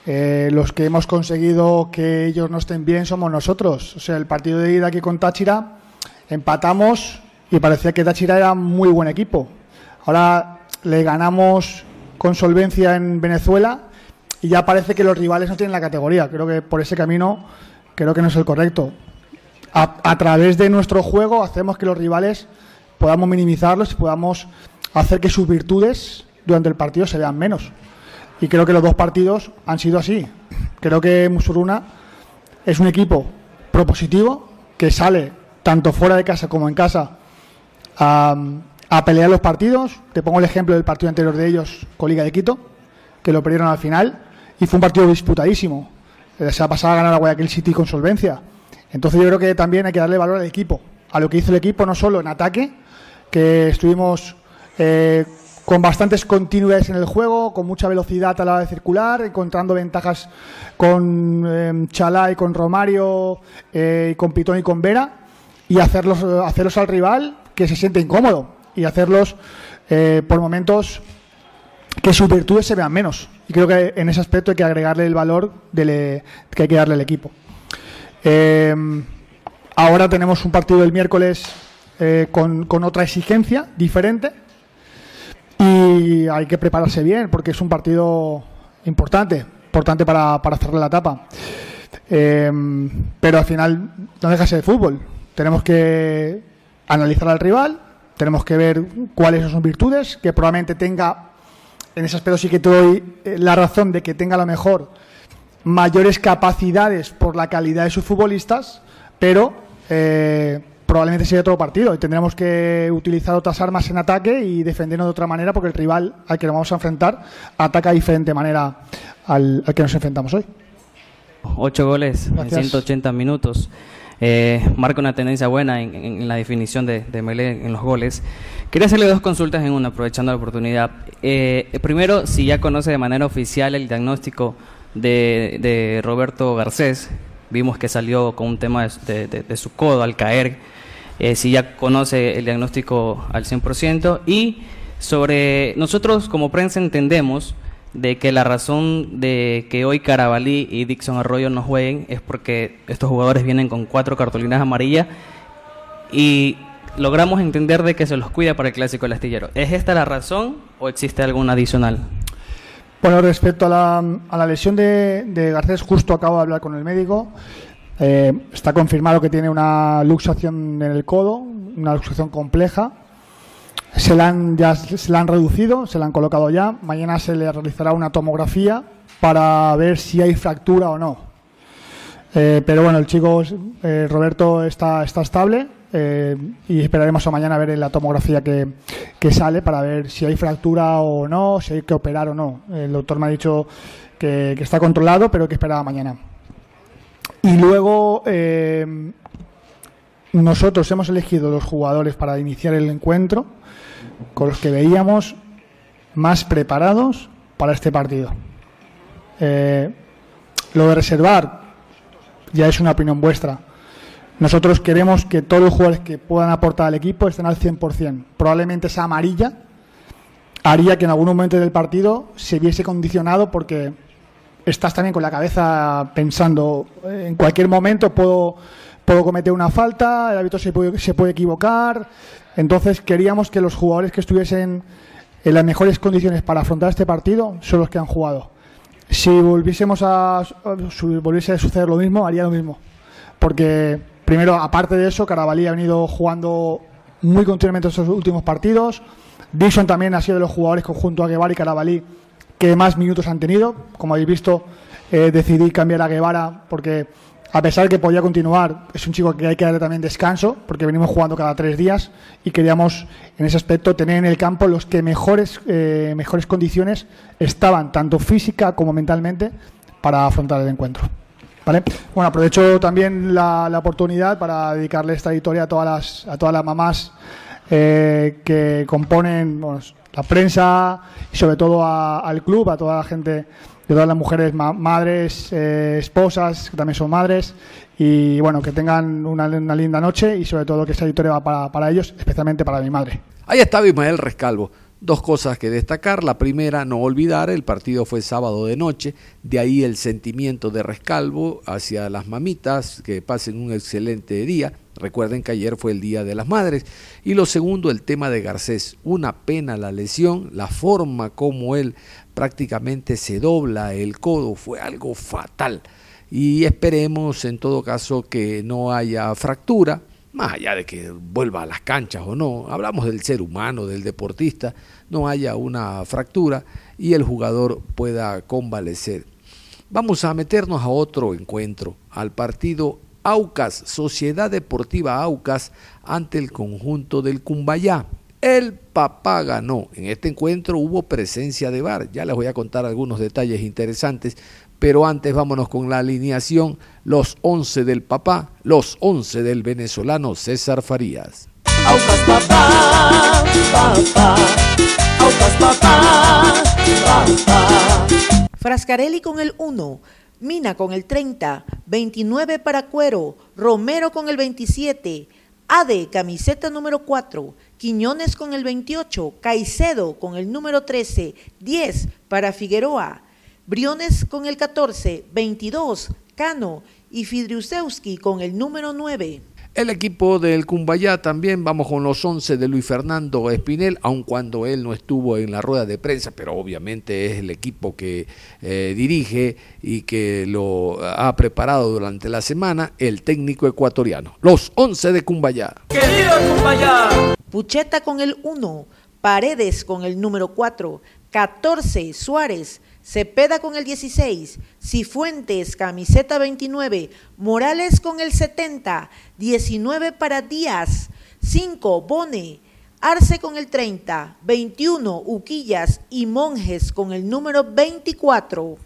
eh, los que hemos conseguido que ellos no estén bien somos nosotros. O sea, el partido de ida aquí con Táchira empatamos y parecía que Táchira era muy buen equipo. Ahora le ganamos con solvencia en Venezuela y ya parece que los rivales no tienen la categoría. Creo que por ese camino creo que no es el correcto. A, través de nuestro juego hacemos que los rivales podamos minimizarlos y podamos hacer que sus virtudes durante el partido se vean menos. Y creo que los dos partidos han sido así. Creo que Musuruna es un equipo propositivo que sale tanto fuera de casa como en casa a, a, pelear los partidos. Te pongo el ejemplo del partido anterior de ellos con Liga de Quito, que lo perdieron al final y fue un partido disputadísimo. Se ha pasado a ganar a Guayaquil City con solvencia. Entonces yo creo que también hay que darle valor al equipo, a lo que hizo el equipo, no solo en ataque, que estuvimos eh, con bastantes continuidades en el juego, con mucha velocidad a la hora de circular, encontrando ventajas con eh, Chalá y con Romario, eh, con Pitón y con Vera, y hacerlos, hacerlos al rival que se siente incómodo y hacerlos eh, por momentos que sus virtudes se vean menos. Y creo que en ese aspecto hay que agregarle el valor de que hay que darle al equipo. Eh, ahora tenemos un partido el miércoles eh, con, con, otra exigencia diferente y hay que prepararse bien porque es un partido importante, importante para, para cerrar la etapa. Eh, pero al final no deja de ser fútbol. Tenemos que analizar al rival, tenemos que ver cuáles son sus virtudes, que probablemente tenga en ese aspecto sí que te doy la razón de que tenga a lo mejor mayores capacidades por la calidad de sus futbolistas, pero eh, probablemente sería otro partido y tendremos que utilizar otras armas en ataque y defendernos de otra manera porque el rival al que nos vamos a enfrentar ataca de diferente manera al, al que nos enfrentamos hoy. Ocho goles Gracias. en 180 minutos. Eh, marca una tendencia buena en, la definición de, de Melé en los goles. Quería hacerle dos consultas en una, aprovechando la oportunidad. Eh, primero, si ya conoce de manera oficial el diagnóstico de, de Roberto Garcés, vimos que salió con un tema de, de, de su codo al caer, eh, si ya conoce el diagnóstico al 100%, y Sobre nosotros como prensa entendemos de que la razón de que hoy Carabalí y Dixon Arroyo no jueguen es porque estos jugadores vienen con cuatro cartulinas amarillas y logramos entender de que se los cuida para el clásico del astillero. ¿Es esta la razón o existe alguna adicional? Bueno, respecto a la, a la lesión de, de, Garcés, justo acabo de hablar con el médico. Eh, está confirmado que tiene una luxación en el codo, una luxación compleja. Se la, han, ya, se la han reducido, se la han colocado ya. Mañana se le realizará una tomografía para ver si hay fractura o no. Eh, pero bueno, el chico eh, Roberto está, está estable eh, y esperaremos a mañana a ver la tomografía que, que, sale para ver si hay fractura o no, si hay que operar o no. El doctor me ha dicho que, que está controlado, pero que esperaba mañana. Y luego nosotros hemos elegido los jugadores para iniciar el encuentro con los que veíamos más preparados para este partido. Eh, lo de reservar ya es una opinión vuestra nosotros queremos que todos los jugadores que puedan aportar al equipo estén al 100%. Probablemente esa amarilla haría que en algún momento del partido se viese condicionado porque estás también con la cabeza pensando en cualquier momento puedo, puedo cometer una falta, el árbitro se puede, se puede equivocar. Entonces queríamos que los jugadores que estuviesen en las mejores condiciones para afrontar este partido son los que han jugado. Si volviésemos a, volviese a suceder lo mismo, haría lo mismo. Porque Primero, aparte de eso, Carabalí ha venido jugando muy continuamente estos últimos partidos. Dixon también ha sido de los jugadores conjunto a Guevara y Carabalí que más minutos han tenido. Como habéis visto, eh, decidí cambiar a Guevara porque a pesar de que podía continuar, es un chico que hay que darle también descanso, porque venimos jugando cada tres días y queríamos en ese aspecto tener en el campo los que mejores, eh, mejores condiciones estaban, tanto física como mentalmente, para afrontar el encuentro. Bueno, aprovecho también la, oportunidad para dedicarle esta editorial a todas las, a todas las mamás eh, que componen la prensa y sobre todo al club, a toda la gente, de todas las mujeres madres, eh, esposas, que también son madres, y bueno, que tengan una, linda noche y sobre todo que esta editorial va para, para ellos, especialmente para mi madre. Ahí está Ismael Rescalvo. Dos cosas que destacar. La primera, no olvidar, el partido fue sábado de noche, de ahí el sentimiento de rescalvo hacia las mamitas, que pasen un excelente día. Recuerden que ayer fue el Día de las Madres. Y lo segundo, el tema de Garcés. Una pena la lesión, la forma como él prácticamente se dobla el codo fue algo fatal. Y esperemos en todo caso que no haya fractura más allá de que vuelva a las canchas o no, hablamos del ser humano, del deportista, no haya una fractura y el jugador pueda convalecer. Vamos a meternos a otro encuentro, al partido Aucas, Sociedad Deportiva Aucas, ante el conjunto del Cumbayá. El papá ganó. En este encuentro hubo presencia de VAR. Ya les voy a contar algunos detalles interesantes, pero antes vámonos con la alineación, los 11 del papá, los 11 del venezolano César Farías. Aucas papá, papá, Aucas papá, papá. Frascarelli con el 1, Mina con el 30, 29 para Cuero, Romero con el 27, Ade, camiseta número 4, Quiñones con el 28, Caicedo con el número 13, 10 para Figueroa, Briones con el 14, 22, Cano y Fidriusewski con el número 9. El equipo del Cumbayá también vamos con los 11 de Luis Fernando Espinel, aun cuando él no estuvo en la rueda de prensa, pero obviamente es el equipo que eh, dirige y que lo ha preparado durante la semana el técnico ecuatoriano. Los 11 de Cumbayá. ¡Querido Cumbayá! Pucheta con el 1, Paredes con el número 4, 14 Suárez, Cepeda con el 16, Cifuentes, camiseta 29, Morales con el 70, 19 para Díaz, 5 Bone, Arce con el 30, 21 Uquillas y Monjes con el número 24.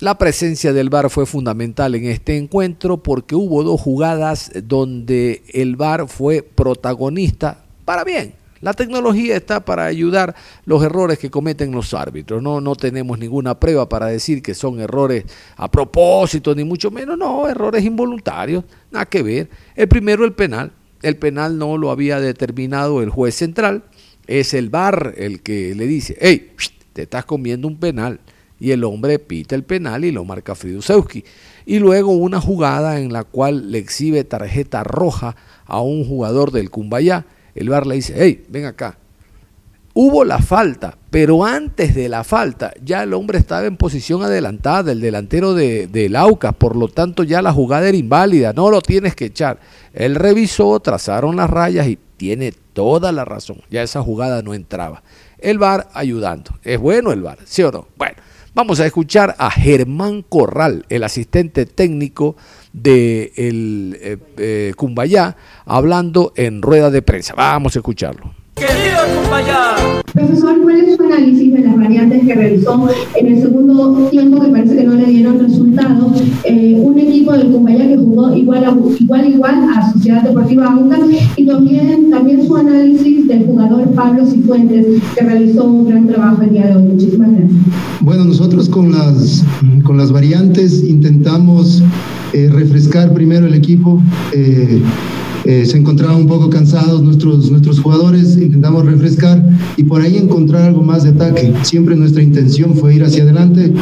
La presencia del VAR fue fundamental en este encuentro porque hubo dos jugadas donde el VAR fue protagonista para bien. La tecnología está para ayudar los errores que cometen los árbitros. No, no tenemos ninguna prueba para decir que son errores a propósito, ni mucho menos. No, errores involuntarios, nada que ver. El primero, el penal. El penal no lo había determinado el juez central Es el bar el que le dice, hey, te estás comiendo un penal. Y el hombre pita el penal y lo marca Fridusewski. Y luego una jugada en la cual le exhibe tarjeta roja a un jugador del Cumbayá. El bar le dice, hey, ven acá. Hubo la falta, pero antes de la falta ya el hombre estaba en posición adelantada del delantero de, del Aucas, por lo tanto ya la jugada era inválida, no lo tienes que echar. Él revisó, trazaron las rayas y tiene toda la razón, ya esa jugada no entraba. El VAR ayudando, es bueno el VAR, ¿sí o no? Bueno, vamos a escuchar a Germán Corral, el asistente técnico de el eh, eh, Cumbayá, hablando en rueda de prensa. Vamos a escucharlo. Profesor, ¿cuál es su análisis de las variantes que realizó en el segundo tiempo que parece que no le dieron resultado? Eh, un equipo del Cumbayá que jugó igual a igual, igual a Sociedad Deportiva Aucas y también, también su análisis del jugador Pablo Cifuentes que realizó un gran trabajo el día de hoy. Muchísimas gracias. Bueno, nosotros con las, con las variantes intentamos eh, refrescar primero el equipo. Eh, eh, se encontraban un poco cansados nuestros, nuestros jugadores, intentamos refrescar y por ahí encontrar algo más de ataque. Siempre nuestra intención fue ir hacia adelante,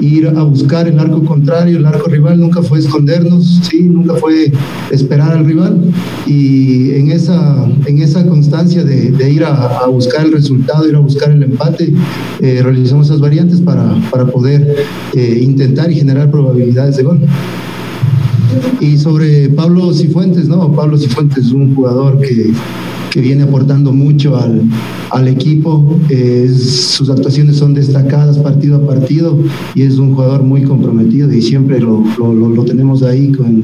ir a buscar el arco contrario, el arco rival, nunca fue escondernos, ¿sí? nunca fue esperar al rival y en esa, en esa constancia de, ir a, a, buscar el resultado, ir a buscar el empate, eh, realizamos esas variantes para, para poder eh, intentar y generar probabilidades de gol. Y sobre Pablo Cifuentes, ¿no? Pablo Cifuentes es un jugador que, que viene aportando mucho al, al equipo. sus actuaciones son destacadas partido a partido y es un jugador muy comprometido y siempre lo, lo, tenemos ahí con,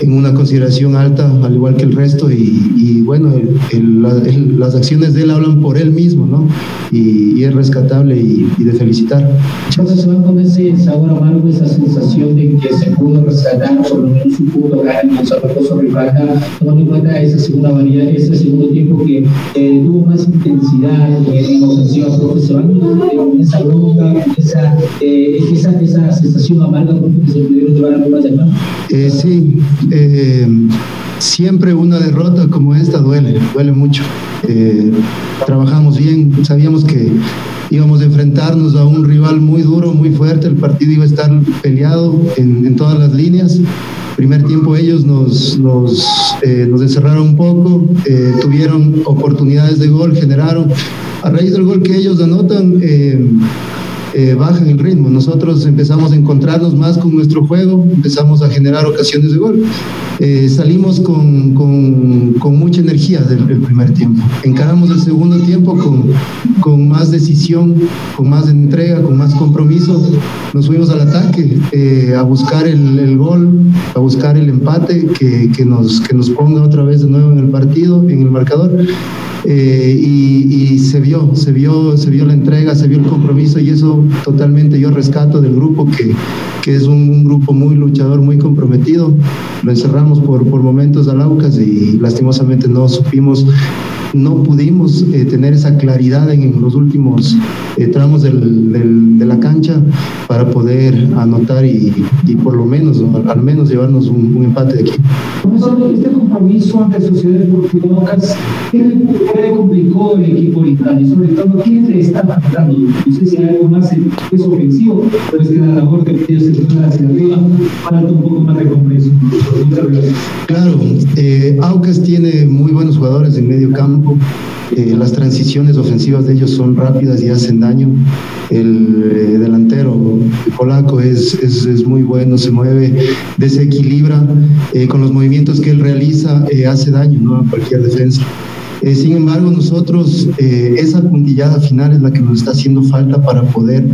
en, una consideración alta, al igual que el resto. Y, y bueno, el, el, las acciones de él hablan por él mismo, ¿no? Y, y es rescatable y, y, de felicitar. Entonces se van con ese sabor amargo, esa sensación de que se pudo rescatar, por lo menos un punto ganar en el Zaragoza Rivaca, tomando en cuenta esa segunda variedad, ese segundo tiempo que eh, tuvo más intensidad en la ofensiva, profe, se van con esa bronca, esa, eh, esa, esa sensación amarga, profe, que se pudieron llevar algunas demás. Eh, sí, eh, siempre una derrota como esta duele, duele mucho. Eh, trabajamos bien, sabíamos que íbamos a enfrentarnos a un rival muy duro, muy fuerte, el partido iba a estar peleado en, todas las líneas. Primer tiempo ellos nos, nos, eh, nos encerraron un poco, tuvieron oportunidades de gol, generaron. A raíz del gol que ellos anotan, eh, bajan el ritmo. Nosotros empezamos a encontrarnos más con nuestro juego, empezamos a generar ocasiones de gol. Eh, salimos con, con, con, mucha energía del, del, primer tiempo. Encaramos el segundo tiempo con, con más decisión, con más entrega, con más compromiso. Nos fuimos al ataque eh, a buscar el, el, gol, a buscar el empate que, que, nos, que nos ponga otra vez de nuevo en el partido, en el marcador. Eh, y, y, se vio, se vio, se vio la entrega, se vio el compromiso y eso totalmente yo rescato del grupo que, que es un, grupo muy luchador, muy comprometido. Lo encerramos por, por momentos al Aucas y lastimosamente no supimos no pudimos eh, tener esa claridad en, los últimos eh, tramos del, del, de la cancha para poder anotar y, y por lo menos, al, menos llevarnos un, un, empate de equipo. Profesor, este compromiso ante Sociedad Deportiva Aucas, ¿qué le complicó el equipo ahorita? Y sobre todo, ¿quién le está afectando? No sé si hay algo más es ofensivo, pero es que la labor de ellos se fue hacia arriba, falta un poco más de compromiso. Claro, eh, Aucas tiene muy buenos jugadores en medio campo eh, las transiciones ofensivas de ellos son rápidas y hacen daño. El eh, delantero el polaco es, es, es, muy bueno, se mueve, desequilibra, eh, con los movimientos que él realiza hace daño ¿no? a cualquier defensa. Sin embargo, nosotros, esa puntillada final es la que nos está haciendo falta para poder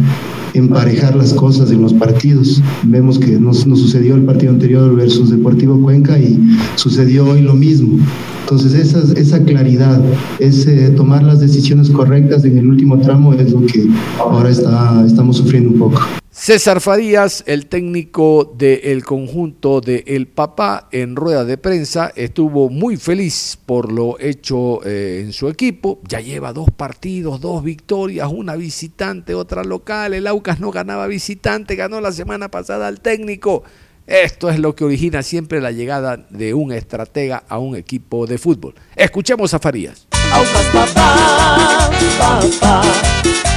emparejar las cosas en los partidos. Vemos que nos, nos sucedió el partido anterior versus Deportivo Cuenca y sucedió hoy lo mismo. Entonces, esa, esa claridad, ese tomar las decisiones correctas en el último tramo es lo que ahora está, estamos sufriendo un poco. César Farías, el técnico del conjunto de El Papá, en rueda de prensa, estuvo muy feliz por lo hecho eh, en su equipo. Ya lleva dos partidos, dos victorias, una visitante, otra local. El Aucas no ganaba visitante, ganó la semana pasada al técnico. Esto es lo que origina siempre la llegada de un estratega a un equipo de fútbol. Escuchemos a Farías. Aucas papá, papá,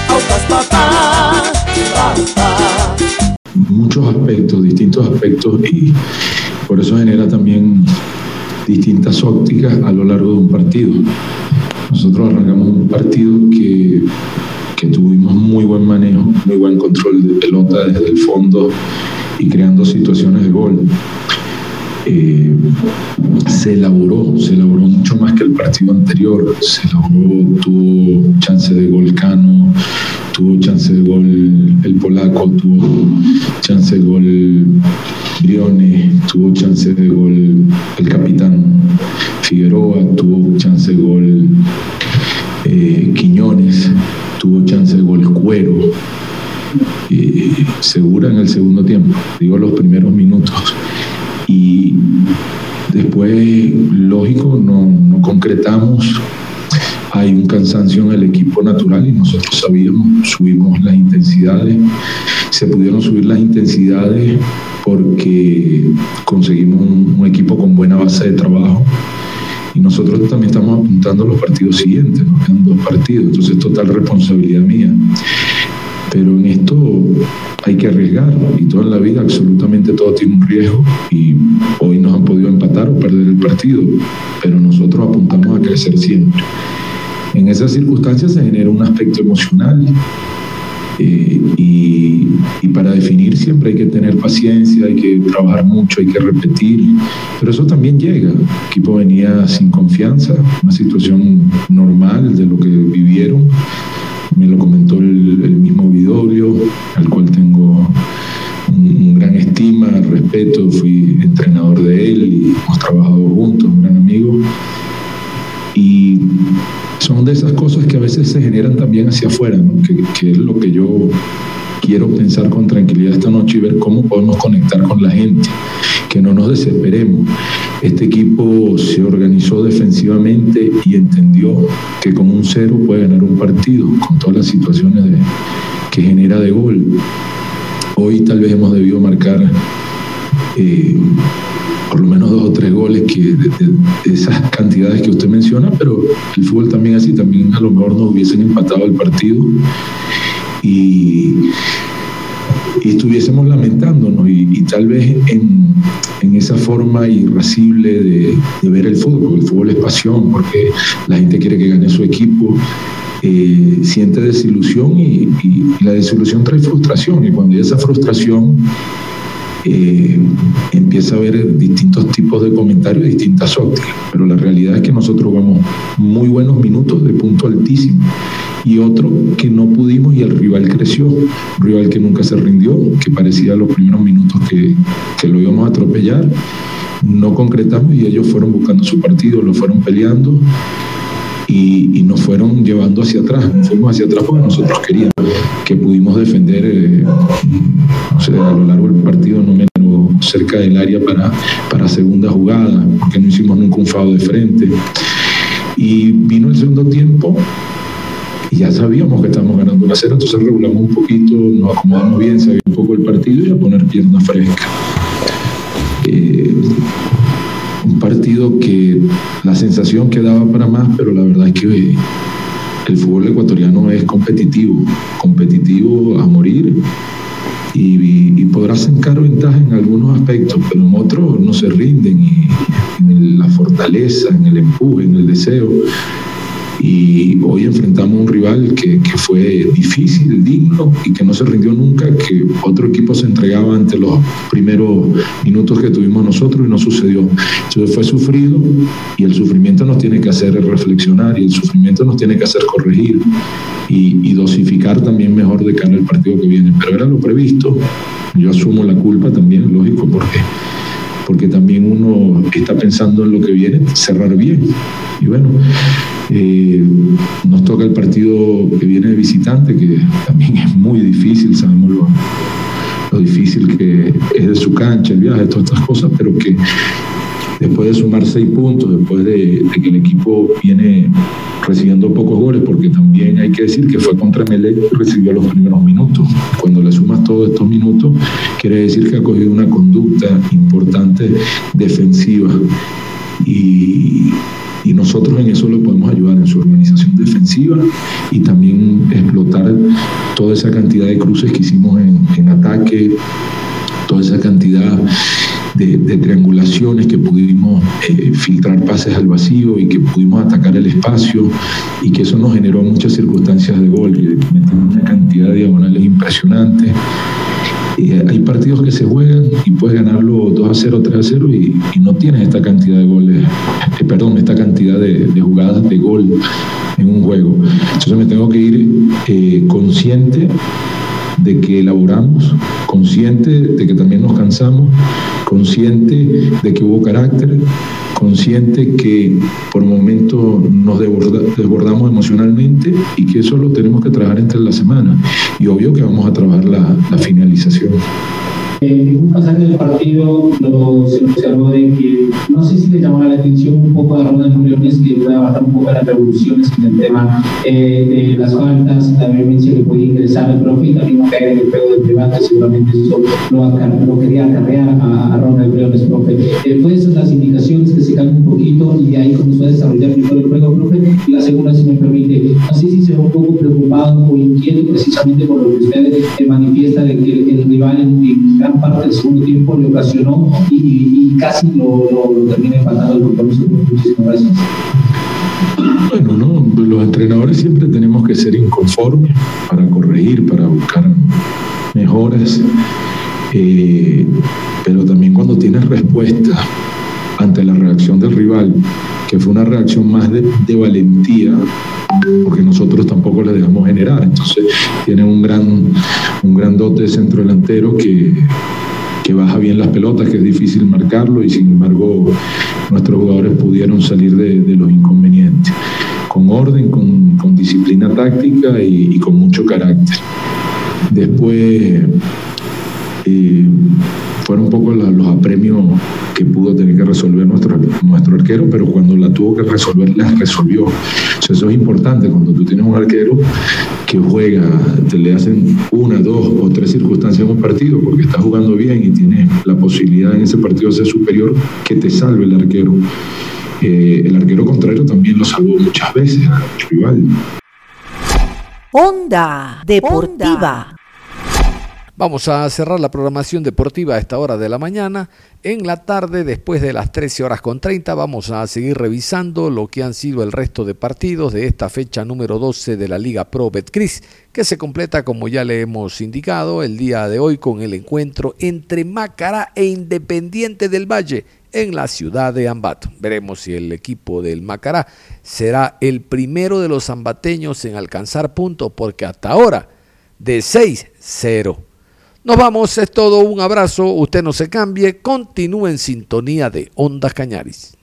Aucas papá, papá. Muchos aspectos, distintos aspectos y por eso genera también distintas ópticas a lo largo de un partido. Nosotros arrancamos un partido que, que tuvimos muy buen manejo, muy buen control de pelota desde el fondo y creando situaciones de gol. Eh, se elaboró, se elaboró mucho más que el partido anterior, se elaboró, tuvo chance de gol Cano, tuvo chance de gol el polaco, tuvo chance de gol Briones, tuvo chance de gol el capitán Figueroa, tuvo chance de gol eh, Quiñones, tuvo chance de gol Cuero, eh, segura en el segundo tiempo, digo los primeros minutos. Y después, lógico, no, no concretamos. Hay un cansancio en el equipo natural y nosotros sabíamos, subimos las intensidades, se pudieron subir las intensidades porque conseguimos un, equipo con buena base de trabajo. Y nosotros también estamos apuntando a los partidos siguientes, nos quedan dos partidos, entonces total responsabilidad mía. Pero en esto hay que arriesgar y toda la vida absolutamente todo tiene un riesgo y hoy nos han podido empatar o perder el partido, pero nosotros apuntamos a crecer siempre. En esas circunstancias se genera un aspecto emocional eh, y, y, para definir siempre hay que tener paciencia, hay que trabajar mucho, hay que repetir, pero eso también llega. El equipo venía sin confianza, una situación normal de lo que vivieron. Me lo comentó el, mismo Vidoglio, al cual tengo un, gran estima, respeto, fui entrenador de él y hemos trabajado juntos, un gran amigo. Y son de esas cosas que a veces se generan también hacia afuera, que, es lo que yo quiero pensar con tranquilidad esta noche y ver cómo podemos conectar con la gente, que no nos desesperemos. Este equipo se organizó defensivamente y entendió que con un cero puede ganar un partido, con todas las situaciones que genera de gol. Hoy tal vez hemos debido marcar eh, por lo menos dos o tres goles que de, de, esas cantidades que usted menciona, pero el fútbol también así, también a lo mejor nos hubiesen empatado el partido y, y estuviésemos lamentándonos y, tal vez en, en, esa forma irascible de, ver el fútbol, el fútbol es pasión, porque la gente quiere que gane su equipo. Eh, siente desilusión y, y la desilusión trae frustración y cuando hay esa frustración eh, empieza a haber distintos tipos de comentarios, distintas ópticas, pero la realidad es que nosotros vamos muy buenos minutos de punto altísimo y otro que no pudimos y el rival creció, un rival que nunca se rindió, que parecía los primeros minutos que, que lo íbamos a atropellar, no concretamos y ellos fueron buscando su partido, lo fueron peleando y, nos fueron llevando hacia atrás. Fuimos hacia atrás porque nosotros queríamos que pudimos defender eh, a lo largo del partido, no menos cerca del área para, para segunda jugada, porque no hicimos nunca un fado de frente. Y vino el segundo tiempo ya sabíamos que estábamos ganando una cero, entonces regulamos un poquito, nos acomodamos bien, sabía un poco el partido y a poner pierna fresca. Eh, un partido que la sensación que daba para más, pero la verdad es que el fútbol ecuatoriano es competitivo, competitivo a morir y, y podrá sacar ventaja en algunos aspectos, pero en otros no se rinden y en la fortaleza, en el empuje, en el deseo y hoy enfrentamos un rival que, que, fue difícil, digno y que no se rindió nunca, que otro equipo se entregaba ante los primeros minutos que tuvimos nosotros y no sucedió. Entonces fue sufrido y el sufrimiento nos tiene que hacer reflexionar y el sufrimiento nos tiene que hacer corregir y, y dosificar también mejor de cara al partido que viene. Pero era lo previsto, yo asumo la culpa también, lógico, porque porque también uno está pensando en lo que viene, cerrar bien. Y bueno, eh, nos toca el partido que viene de visitante, que también es muy difícil, sabemos lo, lo difícil que es de su cancha, el viaje, todas estas cosas, pero que después de sumar seis puntos, después de, que el equipo viene recibiendo pocos goles, porque también hay que decir que fue contra Melec y recibió los primeros minutos. Cuando le sumas todos estos minutos, quiere decir que ha cogido una conducta importante defensiva. Y, nosotros en eso lo podemos ayudar en su organización defensiva y también explotar toda esa cantidad de cruces que hicimos en ataque, toda esa cantidad de, triangulaciones, que pudimos eh, filtrar pases al vacío y que pudimos atacar el espacio y que eso nos generó muchas circunstancias de gol, y metimos una cantidad de diagonales impresionantes. Eh, hay partidos que se juegan y puedes ganarlo 2 a 0, 3 a 0 y, no tienes esta cantidad de goles, eh, perdón, esta cantidad de, de, jugadas de gol en un juego. Entonces me tengo que ir consciente de que elaboramos, consciente de que también nos cansamos, consciente de que hubo carácter, consciente que por momentos nos desbordamos emocionalmente y que eso lo tenemos que trabajar entre la semana. Y obvio que vamos a trabajar la, la finalización. En un pasaje del partido lo, se observó de que, no sé si le llamaba la atención un poco a Ronald Briones, que puede bajar un poco las revoluciones en el tema eh, de las faltas, la vehemencia que podía ingresar al profe y también caer en el juego de privado, seguramente eso lo, quería acarrear a, a Ronald Briones, profe. Eh, fue esas las indicaciones que se cambian un poquito y de ahí comenzó a desarrollar mejor el sé si se ve un poco preocupado o inquieto precisamente por lo que usted manifiesta de que el, rival en, en parte del segundo tiempo le ocasionó y, casi lo, termina empatando el compromiso. Muchísimas gracias. Bueno, no, los entrenadores siempre tenemos que ser inconformes para corregir, para buscar mejoras, eh, pero también cuando tienes respuesta ante la reacción del rival, que fue una reacción más de, valentía, porque nosotros tampoco le dejamos generar. Entonces tiene un gran, un gran dote centro delantero que, que baja bien las pelotas, que es difícil marcarlo y sin embargo nuestros jugadores pudieron salir de, los inconvenientes, con orden, con, disciplina táctica y, con mucho carácter. Después eh, fueron un poco los apremios que pudo tener que resolver nuestro, nuestro arquero, pero cuando la tuvo que resolver, la resolvió. eso es importante, cuando tú tienes un arquero que juega, te le hacen una, dos o tres circunstancias en un partido, porque está jugando bien y tiene la posibilidad en ese partido de ser superior, que te salve el arquero. Eh, el arquero contrario también lo salvó muchas veces al rival. Onda Deportiva. Vamos a cerrar la programación deportiva a esta hora de la mañana. En la tarde, después de las 13 horas con 30, vamos a seguir revisando lo que han sido el resto de partidos de esta fecha número 12 de la Liga Pro Betcris, que se completa, como ya le hemos indicado, el día de hoy con el encuentro entre Macará e Independiente del Valle en la ciudad de Ambato. Veremos si el equipo del Macará será el primero de los ambateños en alcanzar puntos, porque hasta ahora de 6-0 nos vamos, es todo, un abrazo, usted no se cambie, continúe en sintonía de Ondas Cañaris.